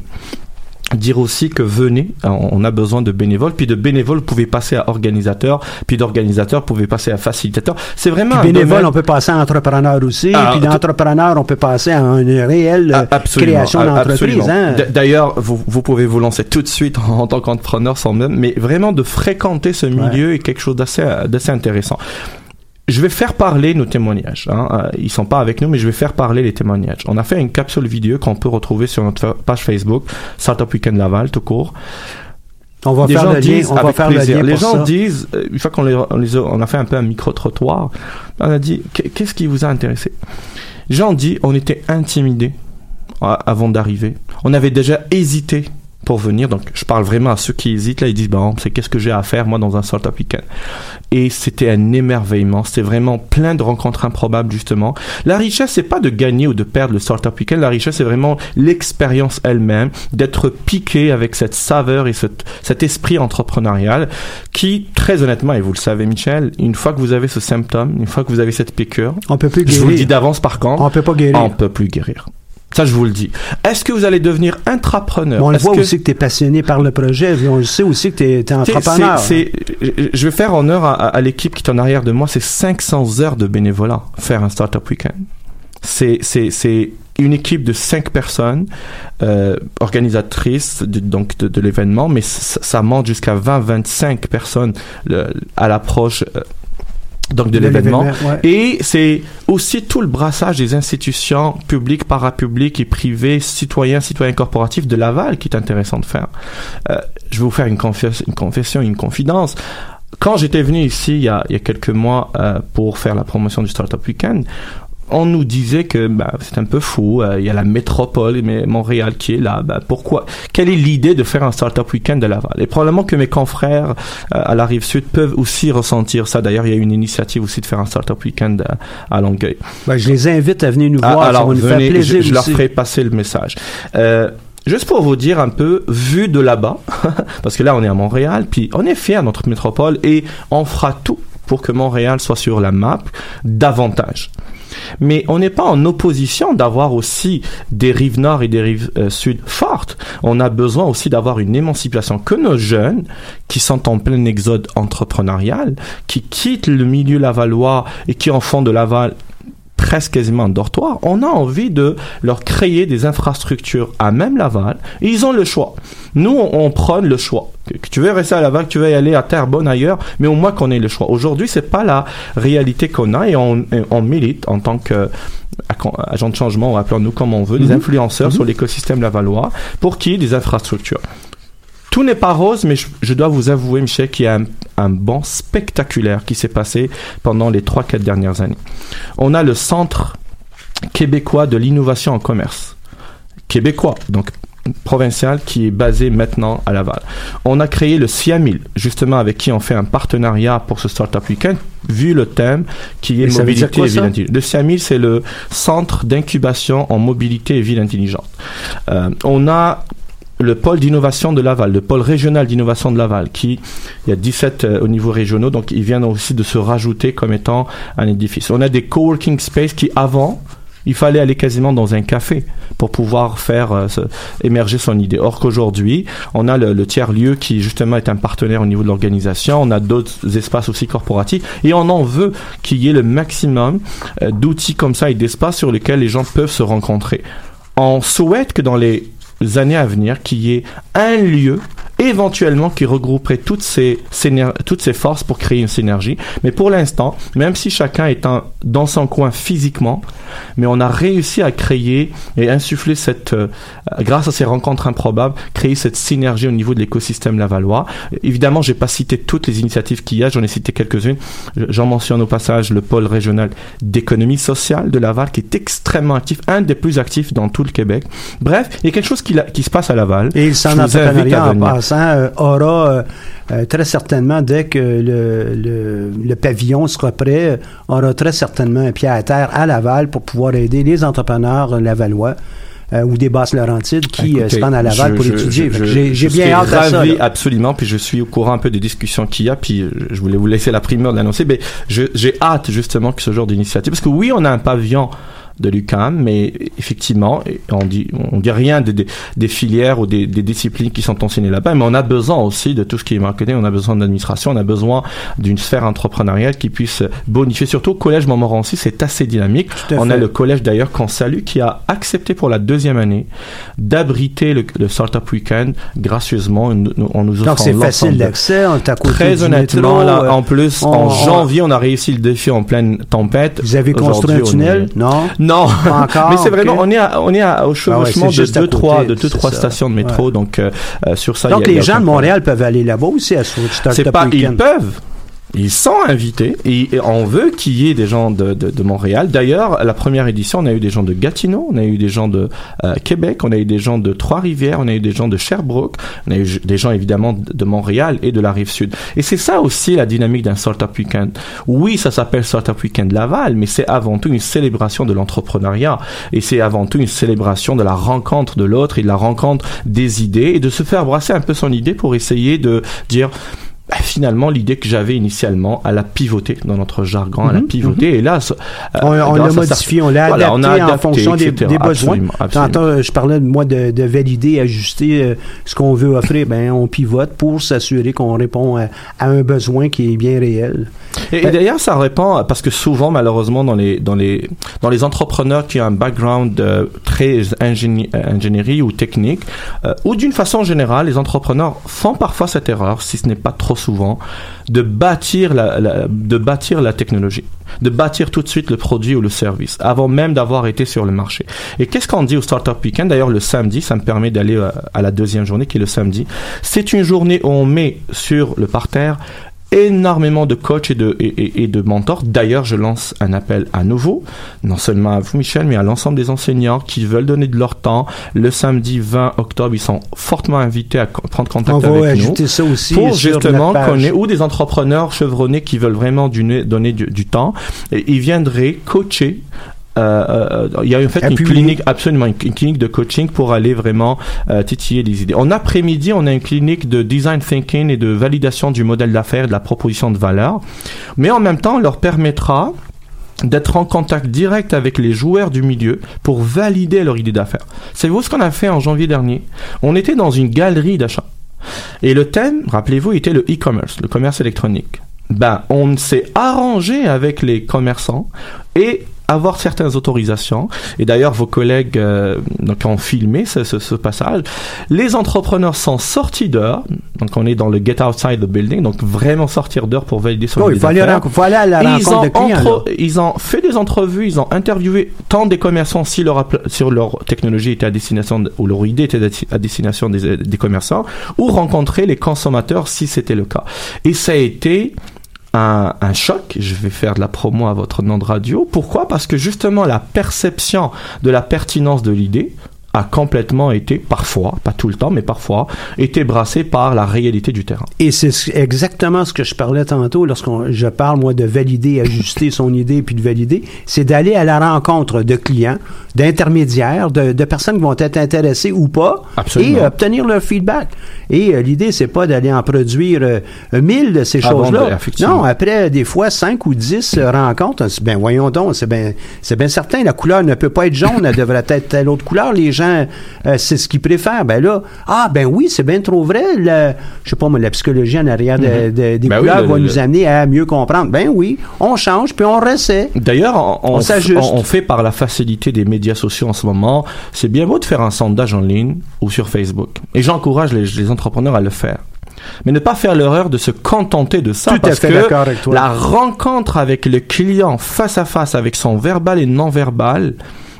dire aussi que venez on a besoin de bénévoles puis de bénévoles vous pouvez passer à organisateur puis d'organisateur vous pouvez passer à facilitateur c'est vraiment Puis un bénévole, domaine- on peut passer à entrepreneur aussi. Ah, puis d'entrepreneur, on peut passer à une réelle euh, absolument, création d'entreprise. Hein? D'ailleurs, vous, vous pouvez vous lancer tout de suite en, en tant qu'entrepreneur sans même, mais vraiment de fréquenter ce milieu est quelque chose d'assez d'assez intéressant. Je vais faire parler nos témoignages. Hein. Euh, Ils sont pas avec nous, mais je vais faire parler les témoignages. On a fait une capsule vidéo qu'on peut retrouver sur notre page Facebook, Startup Weekend Laval, tout court. On va Les faire gens le lien. disent On va faire plaisir. le lien Les gens ça. disent, euh, une fois qu'on les, on les a, on a fait un peu un micro-trottoir, on a dit, Qu'est- qu'est-ce qui vous a intéressé? Les gens dit, on était intimidés euh, avant d'arriver. On avait déjà hésité pour venir. Donc, je parle vraiment à ceux qui hésitent. Là, ils disent, bon, c'est qu'est-ce que j'ai à faire, moi, dans un startup weekend. Et c'était un émerveillement. C'était vraiment plein de rencontres improbables, justement. La richesse, c'est pas de gagner ou de perdre le startup weekend. La richesse, c'est vraiment l'expérience elle-même, d'être piqué avec cette saveur et cet, cet esprit entrepreneurial qui, très honnêtement, et vous le savez, Michel, une fois que vous avez ce symptôme, une fois que vous avez cette piqûre, On peut plus je vous le dis guérir. d'avance, par contre, On peut pas guérir. on peut plus guérir. Ça, je vous le dis. Est-ce que vous allez devenir intrapreneur? On le voit que- aussi que tu es passionné par le projet. On le sait aussi que tu es, C'est- entrepreneur. c'est- je vais faire honneur à, à l'équipe qui est en arrière de moi. C'est 500 heures de bénévolat, faire un startup weekend. C'est, c'est, c'est une équipe de 5 personnes, euh, organisatrices de, donc de, de l'événement, mais ça, ça monte jusqu'à 20-25 personnes le- à l'approche euh, donc de, l'événement. ouais. Et c'est aussi tout le brassage des institutions publiques, parapubliques et privées, citoyens, citoyens corporatifs de Laval qui est intéressant de faire. Euh, je vais vous faire une, confes- une confession, une confidence. Quand j'étais venu ici il y a, il y a quelques mois euh, pour faire la promotion du Startup Weekend, on nous disait que bah, c'est un peu fou, euh, il y a la métropole, mais Montréal qui est là. Bah, pourquoi Quelle est l'idée de faire un Startup Weekend de Laval? Et probablement que mes confrères euh, à la rive sud peuvent aussi ressentir ça. D'ailleurs, il y a une initiative aussi de faire un Startup Weekend à, à Longueuil. Ben, je les invite à venir nous Ah, voir. ça alors, va nous venez, faire plaisir je, je leur ferai passer le message. Euh, Juste pour vous dire un peu, vu de là-bas, parce que là on est à Montréal, puis on est fiers de notre métropole et on fera tout pour que Montréal soit sur la map davantage. Mais on n'est pas en opposition d'avoir aussi des rives nord et des rives euh, sud fortes. On a besoin aussi d'avoir une émancipation que nos jeunes qui sont en plein exode entrepreneurial, qui quittent le milieu lavallois et qui en font de Laval presque quasiment un dortoir, on a envie de leur créer des infrastructures à même Laval et ils ont le choix. Nous, on, on prône le choix. Que, tu veux rester à Laval, que tu veux y aller à Terrebonne ailleurs, mais au moins qu'on ait le choix. Aujourd'hui, c'est pas la réalité qu'on a et on, et on milite en tant que agent de changement, appelons-nous comme on veut, des Mhm. influenceurs sur l'écosystème lavallois pour qui des infrastructures. Tout n'est pas rose, mais je, je dois vous avouer, Michel, qu'il y a un, un bond spectaculaire qui s'est passé pendant les 3-4 dernières années. On a le Centre québécois de l'innovation en commerce. Québécois, donc provincial, qui est basé maintenant à Laval. On a créé le CIAMIL, justement avec qui on fait un partenariat pour ce Startup Weekend, vu le thème qui est Et mobilité et ville intelligente. Le CIAMIL, c'est le Centre d'incubation en mobilité et ville intelligente. Euh, on a le pôle d'innovation de Laval, le pôle régional d'innovation de Laval, qui, il y a 17 euh, au niveau régionaux, donc ils viennent aussi de se rajouter comme étant un édifice. On a des coworking space qui, avant, Il fallait aller quasiment dans un café pour pouvoir faire euh, émerger son idée. Or qu'aujourd'hui, on a le, tiers-lieu qui justement est un partenaire au niveau de l'organisation, on a d'autres espaces aussi corporatifs, et on en veut qu'il y ait le maximum euh, d'outils comme ça et d'espaces sur lesquels les gens peuvent se rencontrer. On souhaite que dans les années à venir, qu'il y ait un lieu éventuellement qui regrouperait toutes ces, toutes ces forces pour créer une synergie. Mais pour l'instant, même si chacun est dans son coin physiquement, mais on a réussi à créer et insuffler cette, euh, grâce à ces rencontres improbables, créer cette synergie au niveau de l'écosystème lavallois. Évidemment, j'ai pas cité toutes les initiatives qu'il y a, j'en ai cité quelques-unes. J'en mentionne au passage le pôle régional d'économie sociale de Laval qui est extrêmement actif, un des plus actifs dans tout le Québec. Bref, il y a quelque chose qui, se passe à Laval. Et ça n'a pas 1900 euh, aura euh, euh, très certainement, dès que le, pavillon sera prêt, aura très certainement un pied à terre à Laval pour pouvoir aider les entrepreneurs lavallois. Euh, ou des basses Laurentides qui se rendent à Laval pour étudier. J'ai bien hâte à ça. Là. Absolument, puis je suis au courant un peu des discussions qu'il y a, puis je voulais vous laisser la primeur de l'annoncer, mais j'ai hâte justement que ce genre d'initiative, parce que oui, on a un pavillon de l'UCAM, mais effectivement, on dit, on dit rien des, des, filières ou des, des, disciplines qui sont enseignées là-bas, mais on a besoin aussi de tout ce qui est marketing, on a besoin d'administration, on a besoin d'une sphère entrepreneuriale qui puisse bonifier. Surtout au collège Montmorency, c'est assez dynamique. On a le collège d'ailleurs qu'on salue qui a accepté pour la deuxième année d'abriter le, le, Startup Weekend gracieusement. On, nous offre Donc c'est facile d'accès, on t'a Très honnêtement, là, euh, en plus, en janvier, on a réussi le défi en pleine tempête. Vous avez construit un tunnel? Non? Non, mais c'est vraiment on est à, on est à, au ah chevauchement de deux trois de deux trois stations de métro. Donc euh, sur ça. Donc les gens de Montréal peuvent aller là-bas aussi à C'est pas ils peuvent ils sont invités et on veut qu'il y ait des gens de, de, Montréal. D'ailleurs, la première édition, on a eu des gens de Gatineau, on a eu des gens de euh, Québec, on a eu des gens de Trois-Rivières, on a eu des gens de Sherbrooke, on a eu des gens évidemment de, Montréal et de la rive sud. Et c'est ça aussi la dynamique d'un Startup Weekend. Oui, ça s'appelle Startup Weekend Laval, mais c'est avant tout une célébration de l'entrepreneuriat et c'est avant tout une célébration de la rencontre de l'autre et de la rencontre des idées et de se faire brasser un peu son idée pour essayer de dire bah, finalement l'idée que j'avais initialement à la pivoter dans notre jargon à la mhm, pivoter. mhm. et là euh, on, l'a modifié on l'a adapté, en fonction des, besoins. Absolument, je parlais de moi de, de valider ajuster euh, ce qu'on veut offrir. Ben on pivote pour s'assurer qu'on répond à, un besoin qui est bien réel. Et, ben d'ailleurs ça répond parce que souvent malheureusement dans les dans les dans les entrepreneurs qui ont un background euh, très ingénierie ou technique ou d'une façon générale les entrepreneurs font parfois cette erreur si ce n'est pas trop souvent, de bâtir la, de bâtir la technologie, de bâtir tout de suite le produit ou le service, avant même d'avoir été sur le marché. Et qu'est-ce qu'on dit au Startup Weekend? D'ailleurs, le samedi, ça me permet d'aller euh, à la deuxième journée, qui est le samedi. C'est une journée où on met sur le parterre énormément de coachs et de, et, et de mentors. D'ailleurs, je lance un appel à nouveau, non seulement à vous, Michel, mais à l'ensemble des enseignants qui veulent donner de leur temps. Le samedi 20 octobre, ils sont fortement invités à prendre contact On avec nous. Ça aussi pour justement connaître, ou des entrepreneurs chevronnés qui veulent vraiment donner du, du temps. Et ils viendraient coacher il y a en fait une clinique, absolument, une, clinique de coaching pour aller vraiment euh, titiller des idées. En après-midi, on a une clinique de design thinking et de validation du modèle d'affaires, de la proposition de valeur. Mais en même temps, on leur permettra d'être en contact direct avec les joueurs du milieu pour valider leur idée d'affaires. Savez-vous ce qu'on a fait en janvier dernier? On était dans une galerie d'achat. Et le thème, rappelez-vous, était le e-commerce, le commerce électronique. Ben, on s'est arrangé avec les commerçants et avoir certaines autorisations. Et d'ailleurs, vos collègues euh, donc ont filmé ce, ce, ce, passage. Les entrepreneurs sont sortis dehors. Donc, on est dans le get outside the building. Donc, vraiment sortir dehors pour valider son oh, il faut aller, faut aller, à la rencontre de clients. ils ont fait des entrevues, ils ont interviewé tant des commerçants si leur, sur leur technologie était à destination ou leur idée était à destination des, des commerçants ou rencontrer les consommateurs si c'était le cas. Et ça a été un, choc. Je vais faire de la promo à votre nom de radio. Pourquoi? Parce que justement la perception de la pertinence de l'idée a complètement été, parfois, pas tout le temps, mais parfois, été brassé par la réalité du terrain. Et c'est ce- exactement ce que je parlais tantôt lorsqu'on je parle moi de valider, ajuster son idée puis de valider, c'est d'aller à la rencontre de clients, d'intermédiaires, de, de personnes qui vont être intéressées ou pas Absolument. et obtenir leur feedback. Et euh, l'idée c'est pas d'aller en produire euh, mille de ces de- choses-là. effectivement. Non, après des fois cinq ou dix euh, rencontres, ben voyons donc, c'est bien c'est bien certain la couleur ne peut pas être jaune, elle devrait être telle autre couleur, les gens euh, c'est ce qu'ils préfèrent. Ben là, ah ben oui, c'est bien trop vrai, le- je sais pas moi la psychologie en arrière de- de- des Ben oui, couleurs le- va le- nous amener à mieux comprendre. Ben oui, on change puis on réessaie. D'ailleurs, on, On on, s'ajuste. on- on fait par la facilité des médias sociaux en ce moment, c'est bien beau de faire un sondage en ligne ou sur Facebook. Et j'encourage les, les entrepreneurs à le faire. Mais ne pas faire l'erreur de se contenter de ça Tout parce fait que avec toi. la rencontre avec le client face à face avec son verbal et non verbal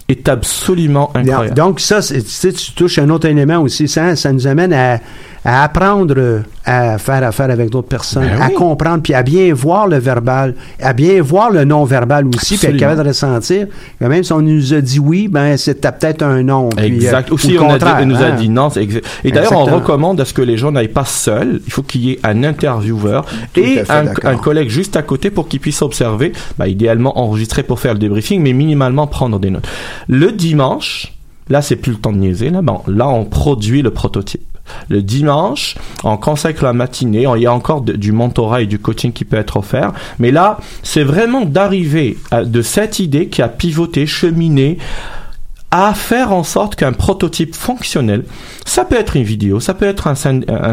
est absolument incroyable. Donc ça, tu touches un autre élément aussi. Ça, ça nous amène à, à apprendre à faire affaire avec d'autres personnes, Ben à comprendre, puis à bien voir le verbal, à bien voir le non-verbal aussi, puis être Absolument. capable de ressentir. Même si on nous a dit oui, ben c'était peut-être un non. puis, Exact. euh, Aussi, ou on, a dit- nous a hein. dit non. Et d'ailleurs, on recommande à ce que les gens n'aillent pas seuls. Il faut qu'il y ait un intervieweur et fait un, collègue juste à côté pour qu'ils puissent observer. Bah, idéalement enregistrer pour faire le débriefing, mais minimalement prendre des notes. Le dimanche, là, c'est plus le temps de niaiser. Là, bon, là, on produit le prototype. Le dimanche, on consacre la matinée. Il y a encore du mentorat et du coaching qui peut être offert. Mais là, c'est vraiment d'arriver de cette idée qui a pivoté, cheminé, à faire en sorte qu'un prototype fonctionnel, ça peut être une vidéo, ça peut être un,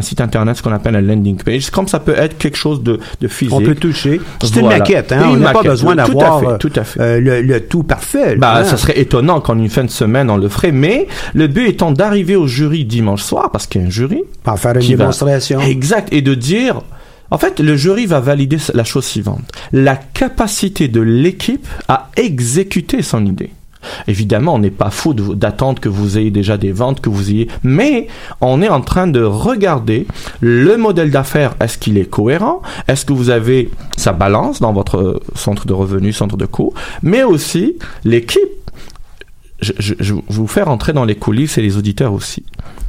site internet, ce qu'on appelle un landing page, comme ça peut être quelque chose de, de physique. On peut toucher. C'est une maquette, hein? On n'a pas besoin d'avoir euh, euh, le, le tout parfait. Bah, hein. ça serait étonnant qu'en une fin de semaine on le ferait, mais le but étant d'arriver au jury dimanche soir, parce qu'il y a un jury. Pour faire une qui va- démonstration. Exact, et de dire, en fait, le jury va valider la chose suivante. La capacité de l'équipe à exécuter son idée. Évidemment, on n'est pas fou d'attendre que vous ayez déjà des ventes, que vous ayez, mais on est en train de regarder le modèle d'affaires. Est-ce qu'il est cohérent? Est-ce que vous avez sa balance dans votre euh, centre de revenus, centre de coûts? Mais aussi, l'équipe je, vous faire entrer dans les coulisses et les auditeurs aussi.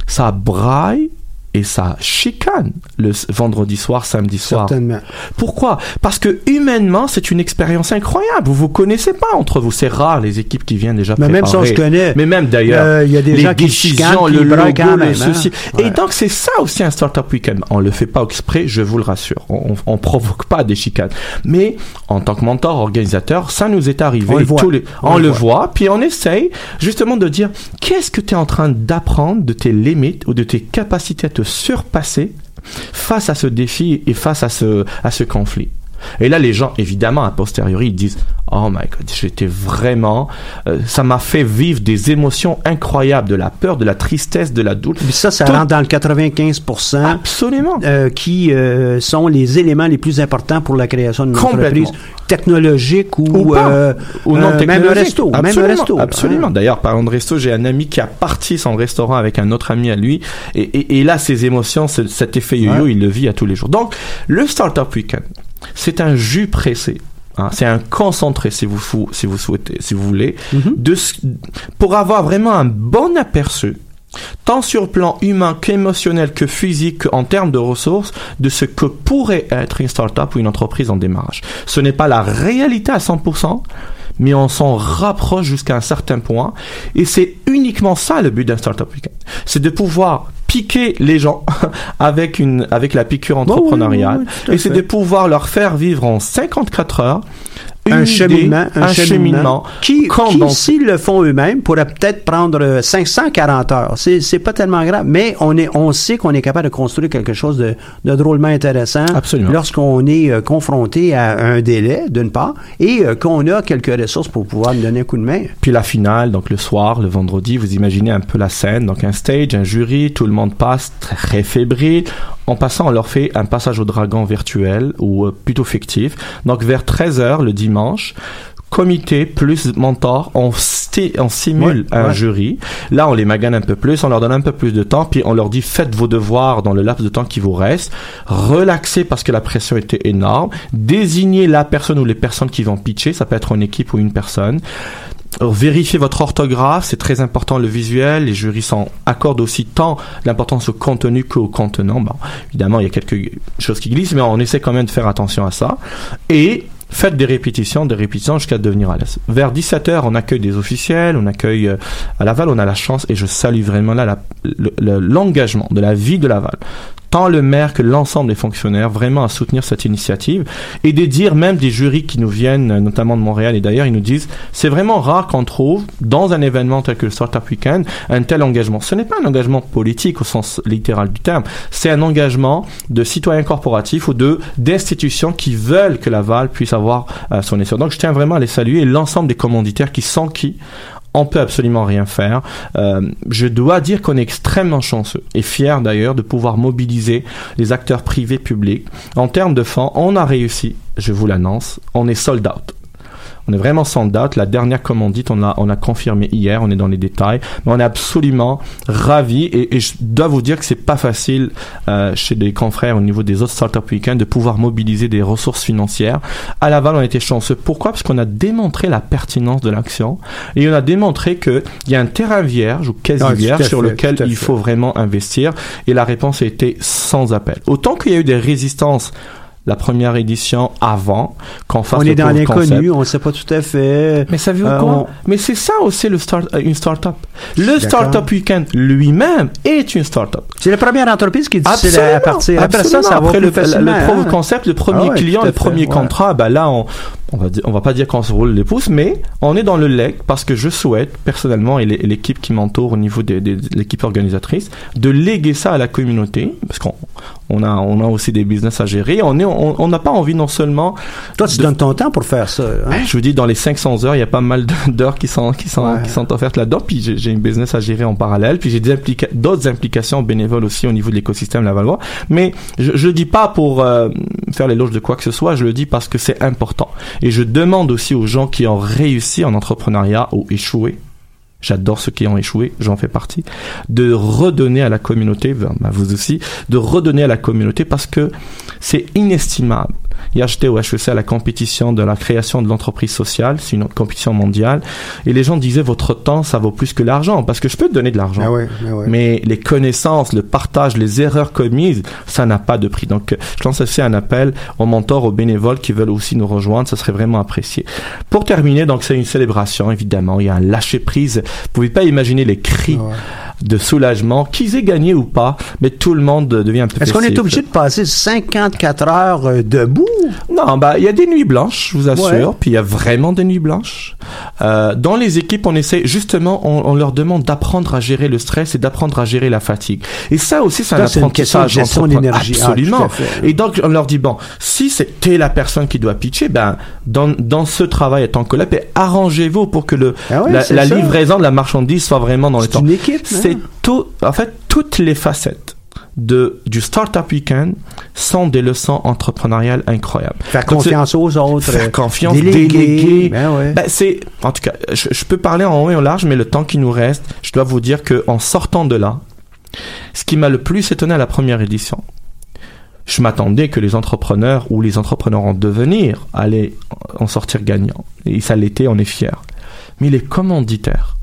Ça braille et ça chicane le vendredi soir, samedi soir. Certainement. Pourquoi? Parce que humainement, c'est une expérience incroyable. Vous vous connaissez pas entre vous. C'est rare les équipes qui viennent déjà Mais même si on se connaît, Mais même d'ailleurs, euh, il y a des les gens qui chicanent, le logo, quand le même, hein. ceci. Ouais. Et donc c'est ça aussi un startup weekend. On le fait pas exprès, je vous le rassure. On, on, provoque pas des chicanes. Mais en tant que mentor, organisateur, ça nous est arrivé. On le voit. tous les- On le voit. voit. Puis on essaye justement de dire qu'est-ce que tu es en train d'apprendre de tes limites ou de tes capacités à te surpasser face à ce défi et face à ce, à ce conflit. Et là, les gens, évidemment, a posteriori, ils disent Oh my god, j'étais vraiment. euh, ça m'a fait vivre des émotions incroyables, de la peur, de la tristesse, de la douleur. Ça, ça Tout- rentre dans le 95 Absolument. euh, qui euh, sont les éléments les plus importants pour la création d'une entreprise technologique ou, Ou pas. Ou non même technologique. resto. Même un Absolument, resto. Absolument. hein. D'ailleurs, parlant de resto, j'ai un ami qui a parti son restaurant avec un autre ami à lui. Et, et, et là, ses émotions, ce- cet effet yo-yo, Ouais. il le vit à tous les jours. Donc, le Startup Weekend, c'est un jus pressé. hein, c'est un concentré, si vous, si vous souhaitez, si vous voulez, Mhm. de pour avoir vraiment un bon aperçu tant sur le plan humain qu'émotionnel que physique en termes de ressources de ce que pourrait être une startup ou une entreprise en démarrage. Ce n'est pas la réalité à 100%, mais on s'en rapproche jusqu'à un certain point. Et c'est uniquement ça le but d'un startup weekend. C'est de pouvoir piquer les gens avec une avec la piqûre oui, entrepreneuriale. oui, oui, et c'est de pouvoir leur faire vivre en 54 heures une un idée, cheminement, un, un cheminement cheminement qui, qui s'ils le font eux-mêmes, pourrait peut-être prendre euh, 540 heures. C'est, c'est pas tellement grave, mais on est, on sait qu'on est capable de construire quelque chose de, de drôlement intéressant lorsqu'on est euh, confronté à un délai, d'une part, et euh, qu'on a quelques ressources pour pouvoir nous donner un coup de main. Puis la finale, donc le soir, le vendredi, vous imaginez un peu la scène, donc un stage, un jury, tout le monde passe très fébrile. En passant, on leur fait un passage au dragon virtuel ou euh, plutôt fictif. Donc vers 13h le dimanche, comité plus mentor, on, sti- on simule Ouais, un ouais. jury. Là, on les magane un peu plus, on leur donne un peu plus de temps, puis on leur dit faites vos devoirs dans le laps de temps qui vous reste, relaxez parce que la pression était énorme, désignez la personne ou les personnes qui vont pitcher, ça peut être une équipe ou une personne vérifiez votre orthographe, c'est très important le visuel. Les jurys s'en accordent aussi tant l'importance au contenu qu'au contenant. Bon, évidemment, il y a quelques choses qui glissent, mais on essaie quand même de faire attention à ça. Et faites des répétitions, des répétitions jusqu'à devenir à l'aise. Vers 17h, on accueille des officiels, on accueille euh, à Laval, on a la chance et je salue vraiment là l'engagement de la vie de Laval tant le maire que l'ensemble des fonctionnaires vraiment à soutenir cette initiative et de dire même des jurys qui nous viennent, notamment de Montréal et d'ailleurs, ils nous disent c'est vraiment rare qu'on trouve dans un événement tel que le Startup Weekend un tel engagement. Ce n'est pas un engagement politique au sens littéral du terme, c'est un engagement de citoyens corporatifs ou de d'institutions qui veulent que Laval puisse avoir euh, son essor. Donc je tiens vraiment à les saluer et l'ensemble des commanditaires qui sont qui on peut absolument rien faire. Euh, je dois dire qu'on est extrêmement chanceux et fier d'ailleurs de pouvoir mobiliser les acteurs privés publics. En termes de fonds, on a réussi, je vous l'annonce, on est sold out. On est vraiment sans date. La dernière commandite, on a, on a confirmé hier. On est dans les détails, mais on est absolument ravis. Et, et je dois vous dire que c'est pas facile euh, chez des confrères au niveau des autres startup week-ends de pouvoir mobiliser des ressources financières. À Laval, on a été chanceux. Pourquoi? Parce qu'on a démontré la pertinence de l'action et on a démontré que il y a un terrain vierge ou quasi Ah, vierge sur fait, lequel il faut vraiment investir. Et la réponse a été sans appel. Autant qu'il y a eu des résistances la première édition avant qu'on fasse On le est dans l'inconnu, on ne sait pas tout à fait. Mais savez-vous Euh, quoi on- Mais c'est ça aussi le start, euh, une start-up. Le. Startup Weekend lui-même est une start-up. C'est la première entreprise qui est difficile Absolument, à partir. Après ça, ça va Après plus le, le hein. concept, le premier Ah ouais, client, le premier ouais. contrat, bah là, on, on va dire, on va pas dire qu'on se roule les pouces, mais on est dans le leg parce que je souhaite personnellement et l'é- et l'équipe qui m'entoure au niveau des- des- de l'équipe organisatrice de léguer ça à la communauté parce qu'on on a on a aussi des business à gérer. On est on n'a pas envie non seulement Toi, tu de- donnes ton temps pour faire ça. hein? je vous dis, dans les 500 heures, il y a pas mal d'heures qui sont, qui sont, Ouais. qui sont offertes là-dedans. Puis j'ai une business à gérer en parallèle. Puis j'ai des implica- d'autres implications bénévoles aussi au niveau de l'écosystème Lavallois. Mais je, je dis pas pour euh, faire l'éloge de quoi que ce soit. Je le dis parce que c'est important. Et je demande aussi aux gens qui ont réussi en entrepreneuriat ou échoué. J'adore ceux qui ont échoué, j'en fais partie, de redonner à la communauté, ben, ben, vous aussi, de redonner à la communauté parce que c'est inestimable. J'étais au HEC à la compétition de la création de l'entreprise sociale, c'est une compétition mondiale, et les gens disaient votre temps, ça vaut plus que l'argent, parce que je peux te donner de l'argent. Ah ouais, ah ouais. Mais les connaissances, le partage, les erreurs commises, ça n'a pas de prix. Donc, je lance aussi un appel aux mentors, aux bénévoles qui veulent aussi nous rejoindre. Ça serait vraiment apprécié. Pour terminer, donc, c'est une célébration, évidemment. Il y a un lâcher prise. Vous pouvez pas imaginer les cris Ah ouais. De soulagement, qu'ils aient gagné ou pas, mais tout le monde devient un peu Est-ce qu'on est obligé de passer 54 heures euh, debout? Non, bah il y a des nuits blanches, je vous assure. Ouais. Puis il y a vraiment des nuits blanches. Euh, dans les équipes, on essaie justement, on, on leur demande d'apprendre à gérer le stress et d'apprendre à gérer la fatigue. Et ça aussi, c'est un Ça, c'est apprentissage. gestion d'énergie. Ah, Absolument. et donc on leur dit bon, si c'était la personne qui doit pitcher, ben dans dans ce travail en tant que collab, ben, arrangez-vous pour que le Ah ouais, la, c'est livraison de la marchandise soit vraiment dans les C'est temps. une équipe, hein? C'est tout, en fait, toutes les facettes de, du Startup Weekend sont des leçons entrepreneuriales incroyables. Faire Donc, confiance aux autres. Faire confiance, déléguer. déléguer. Ben ouais. Ben, c'est, en tout cas, je, je peux parler en haut et en large, mais le temps qui nous reste, je dois vous dire que en sortant de là, ce qui m'a le plus étonné à la première édition, je m'attendais que les entrepreneurs ou les entrepreneurs en devenir allaient en sortir gagnants. Et ça l'était, on est fiers. Mais les commanditaires,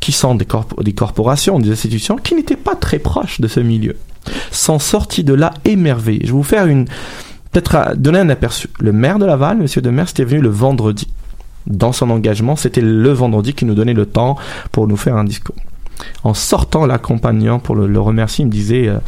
qui sont des, corp- des corporations, des institutions qui n'étaient pas très proches de ce milieu, sont sortis de là émerveillés. Je vais vous faire une, peut-être donner un aperçu. Le maire de Laval, Monsieur de Maire, était venu le vendredi. Dans son engagement, c'était le vendredi qui nous donnait le temps pour nous faire un discours. En sortant, l'accompagnant pour le, le remercier, il me disait, euh,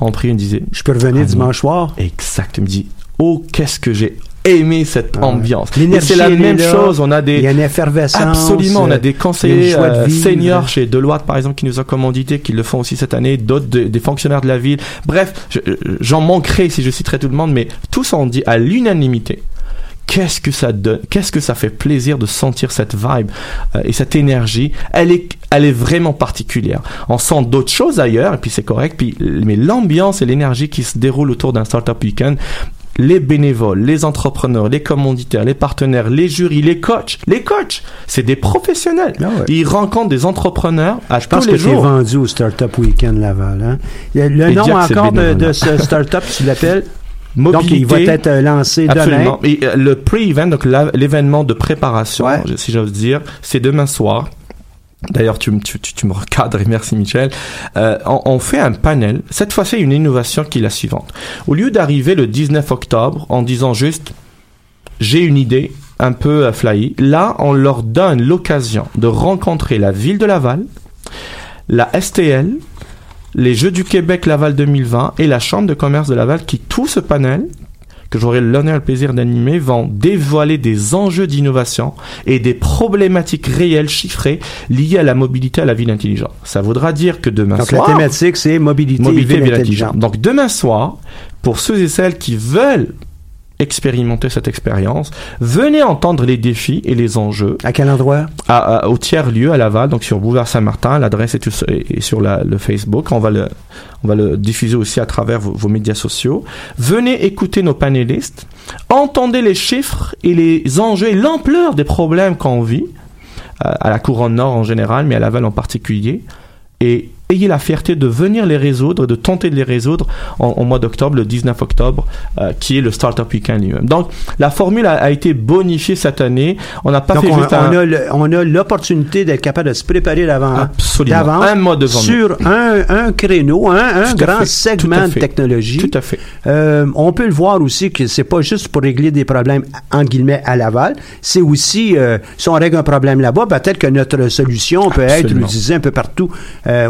en prière, il me disait, Je peux revenir dimanche soir? exact, il me dit, oh, qu'est-ce que j'ai aimé cette Ah ambiance. Et c'est la même là. chose, on a Il des, y a une effervescence. Absolument, on euh, a des il y a conseillers de euh, seniors chez Deloitte par exemple qui nous ont commandité, qui le font aussi cette année, d'autres de- des fonctionnaires de la ville. Bref, je- j'en manquerai si je citerai tout le monde, mais tous ont dit à l'unanimité. Qu'est-ce que ça donne Qu'est-ce que ça fait plaisir de sentir cette vibe euh, et cette énergie? Elle est, elle est vraiment particulière. On sent d'autres choses ailleurs et puis c'est correct. Puis mais l'ambiance et l'énergie qui se déroule autour d'un startup weekend, les bénévoles, les entrepreneurs, les commanditaires, les partenaires, les jurys, les coachs, les coachs, c'est des professionnels. Ah ouais. Ils rencontrent des entrepreneurs à Je pense tous que les es jours. vendu au Startup Weekend Laval. Hein? Le nom que c'est encore de, ce startup, tu l'appelles? Donc, il va mobilité. être euh, lancé Absolument. demain. Et euh, le pre-event, donc l'événement de préparation, Ouais. si j'ose dire, c'est demain soir. D'ailleurs, tu, me- recadres et merci Michel. Euh, on, fait un panel. Cette fois-ci, une innovation qui est la suivante. Au lieu d'arriver le 19 octobre en disant juste j'ai une idée un peu euh, flyée, là, on leur donne l'occasion de rencontrer la ville de Laval, la STL, les Jeux du Québec Laval 2020 et la Chambre de commerce de Laval qui, tout ce panel, que j'aurai l'honneur et le plaisir d'animer, vont dévoiler des enjeux d'innovation et des problématiques réelles chiffrées liées à la mobilité à la ville intelligente. Ça voudra dire que demain Donc, soir... la thématique, c'est mobilité, Mobilité et ville ville intelligente. intelligente. Donc demain soir, pour ceux et celles qui veulent expérimenter cette expérience, venez entendre les défis et les enjeux À quel endroit? à- à- au tiers-lieu à Laval, donc sur Boulevard Saint-Martin. L'adresse est, sur la- le Facebook. On va le, on va le diffuser aussi à travers vos, vos médias sociaux. Venez écouter nos panélistes. Entendez les chiffres et les enjeux et l'ampleur des problèmes qu'on vit euh, à la couronne nord en général, mais à Laval en particulier. Et ayez la fierté de venir les résoudre, de tenter de les résoudre en, au mois d'octobre, le 19 octobre, euh, qui est le Startup Weekend lui-même. Donc, la formule a, a été bonifiée cette année. On n'a pas Donc, fait on, juste on un... a le- on a l'opportunité d'être capable de se préparer d'avant, Absolument. Un mois devant nous. sur un, un créneau, un, grand fait. segment de technologie. Tout à fait. Euh, on peut le voir aussi que c'est pas juste pour régler des problèmes en guillemets à Laval, c'est aussi euh, si on règle un problème là-bas, peut-être que notre solution peut être utilisée un peu partout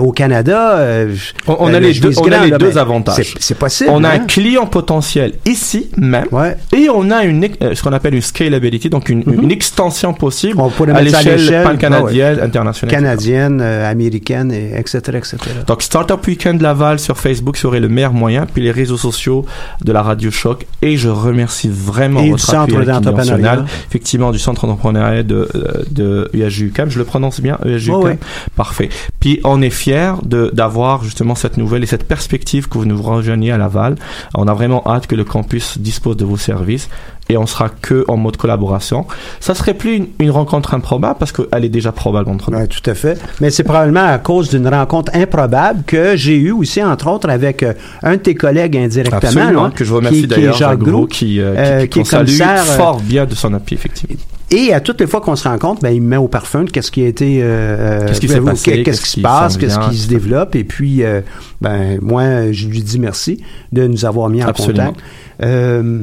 au Canada. Euh, On, on a le les deux, Suisse on a grand, les là, deux ben, avantages. C'est, possible. On a hein? un client potentiel ici même. Ouais. Et on a une, euh, ce qu'on appelle une scalability, donc une, une extension possible On à l'échelle l'échelle, pan-canadienne, internationale. canadienne, euh, américaine, et etc., etc. Donc Startup Weekend Laval sur Facebook serait le meilleur moyen, puis les réseaux sociaux de la Radio Choc. Et je remercie vraiment Et du votre Centre d'entrepreneuriat. National. effectivement du Centre d'entrepreneuriat de, de UAJUCAM. Je le prononce bien, ouais. Parfait. Puis on est fiers d'avoir justement cette nouvelle et cette perspective que vous nous rejoigniez à Laval. On a vraiment hâte que le campus dispose de vos services et on sera que en mode collaboration. Ça serait plus une, une rencontre improbable parce qu'elle est déjà probable entre nous. Oui, tout à fait. Mais c'est probablement à cause d'une rencontre improbable que j'ai eue aussi, entre autres, avec euh, un de tes collègues indirectement. Absolument, là, que je remercie qui- qui est d'ailleurs, Jacques Gros, qui, euh, qui, euh, qui qui salue euh, fort bien de son appui, effectivement. Et à toutes les fois qu'on se rencontre, ben, il me met au parfum de qu'est-ce qui a été... euh, Qu'est-ce qui euh, s'est passé, Qu'est-ce qui se passe, qu'est-ce qui se développe. Et puis, euh, ben, moi, je lui dis merci de nous avoir mis en Absolument. contact. Euh,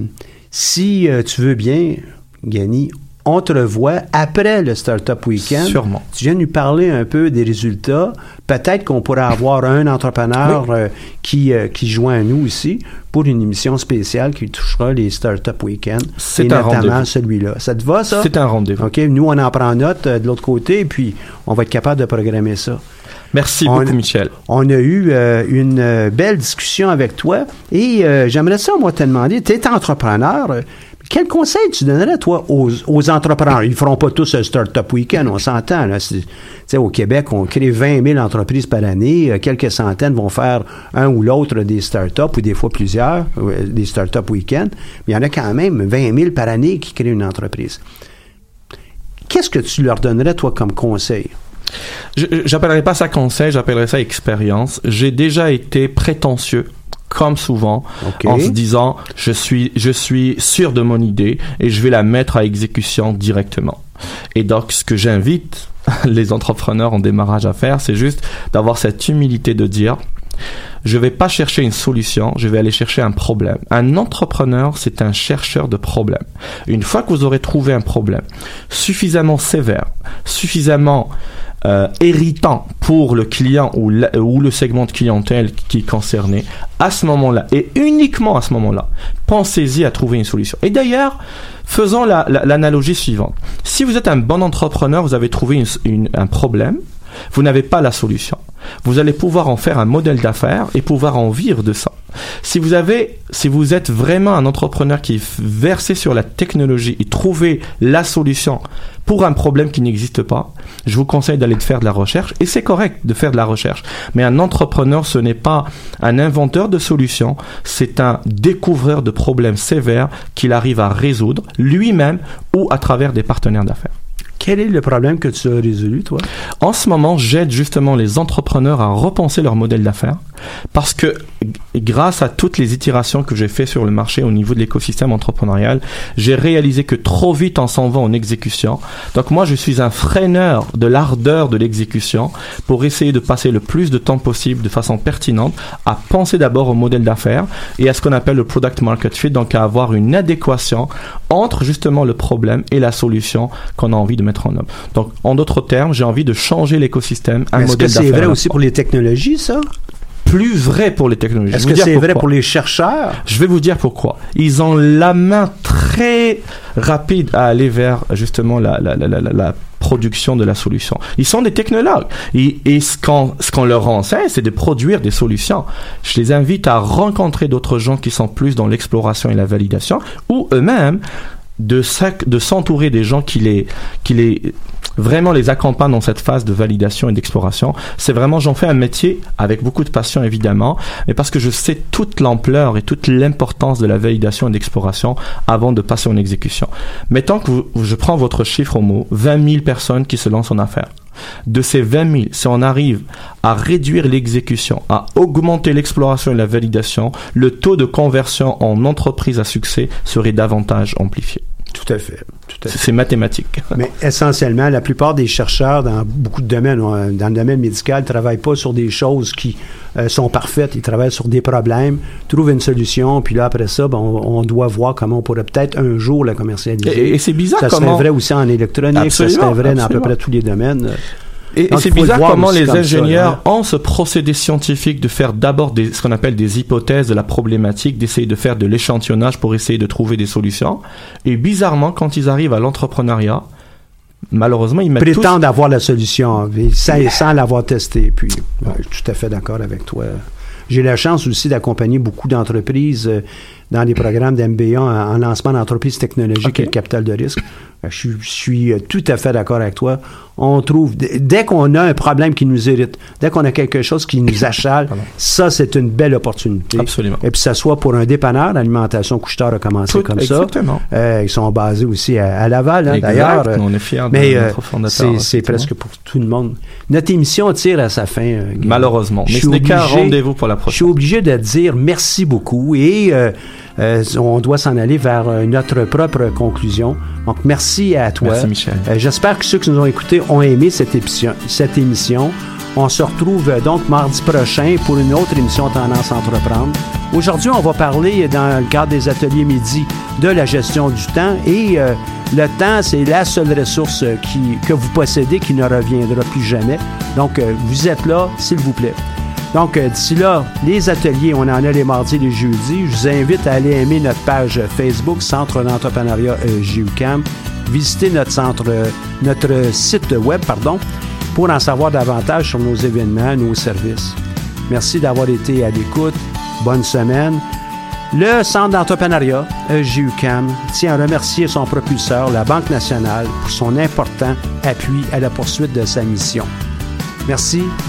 si euh, tu veux bien, Gany, on te revoit après le Startup Weekend. Sûrement. Tu viens de nous parler un peu des résultats. Peut-être qu'on pourrait avoir un entrepreneur euh, qui, euh, qui joint à nous ici pour une émission spéciale qui touchera les Startup Weekend. C'est un notamment celui-là. Ça te va, ça? C'est un rendez-vous. OK. Nous, on en prend note euh, de l'autre côté, et puis on va être capable de programmer ça. Merci On- beaucoup, Michel. On a eu euh, une euh, belle discussion avec toi et euh, j'aimerais ça, moi, te demander, tu es entrepreneur, quel conseil tu donnerais, toi, aux, aux entrepreneurs? Ils ne feront pas tous un Startup Weekend, on s'entend. Au Québec, on crée 20 000 entreprises par année. Quelques centaines vont faire un ou l'autre des startups, ou des fois plusieurs, des Startup Weekend. Mais il y en a quand même 20 000 par année qui créent une entreprise. Qu'est-ce que tu leur donnerais, toi, comme conseil? J'appellerai pas ça conseil, j'appellerai ça expérience. J'ai déjà été prétentieux, comme souvent, en se disant je suis je suis sûr de mon idée et je vais la mettre à exécution directement. Et donc ce que j'invite les entrepreneurs en démarrage à faire, c'est juste d'avoir cette humilité de dire je vais pas chercher une solution, je vais aller chercher un problème. Un entrepreneur, c'est un chercheur de problèmes. Une fois que vous aurez trouvé un problème suffisamment sévère, suffisamment euh, irritant pour le client ou, la- ou le segment de clientèle qui est concerné, à ce moment-là, et uniquement à ce moment-là, pensez-y à trouver une solution. Et d'ailleurs, faisons la- la- l'analogie suivante. Si vous êtes un bon entrepreneur, vous avez trouvé une- une- un problème, vous n'avez pas la solution. Vous allez pouvoir en faire un modèle d'affaires et pouvoir en vivre de ça. Si vous êtes vraiment un entrepreneur qui est versé sur la technologie et trouver la solution pour un problème qui n'existe pas, je vous conseille d'aller faire de la recherche et c'est correct de faire de la recherche. Mais un entrepreneur, ce n'est pas un inventeur de solutions, c'est un découvreur de problèmes sévères qu'il arrive à résoudre lui-même ou à travers des partenaires d'affaires. Quel est le problème que tu as résolu, toi? En ce moment, j'aide justement les entrepreneurs à repenser leur modèle d'affaires Parce que grâce à toutes les itérations que j'ai fait sur le marché au niveau de l'écosystème entrepreneurial, j'ai réalisé que trop vite on s'en va en exécution. Donc moi, je suis un freineur de l'ardeur de l'exécution pour essayer de passer le plus de temps possible de façon pertinente à penser d'abord au modèle d'affaires et à ce qu'on appelle le product market fit, donc à avoir une adéquation entre justement le problème et la solution qu'on a envie de mettre en œuvre. Donc, en d'autres termes, j'ai envie de changer l'écosystème, un Est-ce que modèle c'est vrai aussi pour les technologies, ça? Plus vrai pour les technologies. Est-ce que c'est vrai pour les chercheurs? Je vais vous dire pourquoi. Ils ont la main très rapide à aller vers justement la, la, la, la, la- la production de la solution. Ils sont des technologues. Et, et ce qu'on ce qu'on leur enseigne, c'est de produire des solutions. Je les invite à rencontrer d'autres gens qui sont plus dans l'exploration et la validation, ou eux-mêmes de s'entourer des gens qui les qui les vraiment les accompagnent dans cette phase de validation et d'exploration. C'est vraiment j'en fais un métier avec beaucoup de passion évidemment, mais parce que je sais toute l'ampleur et toute l'importance de la validation et d'exploration avant de passer en exécution. Mettons que vous- je prends votre chiffre au mot, 20 000 personnes qui se lancent en affaires. De ces 20 000, si on arrive à réduire l'exécution, à augmenter l'exploration et la validation, le taux de conversion en entreprise à succès serait davantage amplifié. Tout à fait. Tout à fait. C'est mathématique. Mais essentiellement, la plupart des chercheurs dans beaucoup de domaines, euh, dans le domaine médical, ne travaillent pas sur des choses qui euh, sont parfaites. Ils travaillent sur des problèmes, trouvent une solution, puis là, après ça, ben, on, on doit voir comment on pourrait peut-être un jour la commercialiser. Et, et c'est bizarre ça comment... serait vrai aussi en électronique, Absolument, ça serait vrai dans à peu près tous les domaines. Et, c'est bizarre comment les ça, ingénieurs hein. ont ce procédé scientifique de faire d'abord ce qu'on appelle des hypothèses de la problématique, d'essayer de faire de l'échantillonnage pour essayer de trouver des solutions. Et bizarrement, quand ils arrivent à l'entrepreneuriat, malheureusement, ils mettent tous... Prétendent avoir la solution, sans, sans l'avoir testé. Puis, ouais, je suis tout à fait d'accord avec toi. J'ai la chance aussi d'accompagner beaucoup d'entreprises euh, dans les programmes d'MBA en, en lancement d'entreprises technologiques et le capital de risque. Euh, Je, suis- je suis euh, tout à fait d'accord avec toi. On trouve, dès qu'on a un problème qui nous irrite, dès qu'on a quelque chose qui nous achale, ça, c'est une belle opportunité. Absolument. Et puis, ça soit pour un dépanneur, l'alimentation couche-tard a commencé Tout- comme exactement. ça. Euh, ils sont basés aussi à, à Laval, hein, d'ailleurs. Euh, On est fiers de mais euh, notre fondateur, c'est- presque pour tout le monde. Notre émission tire à sa fin. euh. Malheureusement. Mais ce n'est qu'un rendez-vous pour la Je suis prochaine. obligé de dire merci beaucoup et euh, euh, on doit s'en aller vers euh, notre propre conclusion. Donc, merci à toi. Merci, Michel. Euh, J'espère que ceux qui nous ont écoutés ont aimé cette émission. On se retrouve euh, donc mardi prochain pour une autre émission Tendance à entreprendre. Aujourd'hui, on va parler, dans le cadre des ateliers midi, de la gestion du temps. Et euh, le temps, c'est la seule ressource euh, qui, que vous possédez qui ne reviendra plus jamais. Donc, vous êtes là, s'il vous plaît. Donc, d'ici là, les ateliers, on en a les mardis et les jeudis. Je vous invite à aller aimer notre page Facebook Centre d'entrepreneuriat JUCAM. Visiter notre centre, notre site web, pardon, pour en savoir davantage sur nos événements, nos services. Merci d'avoir été à l'écoute. Bonne semaine. Le Centre d'entrepreneuriat JUCAM tient à remercier son propulseur, la Banque nationale, pour son important appui à la poursuite de sa mission. Merci.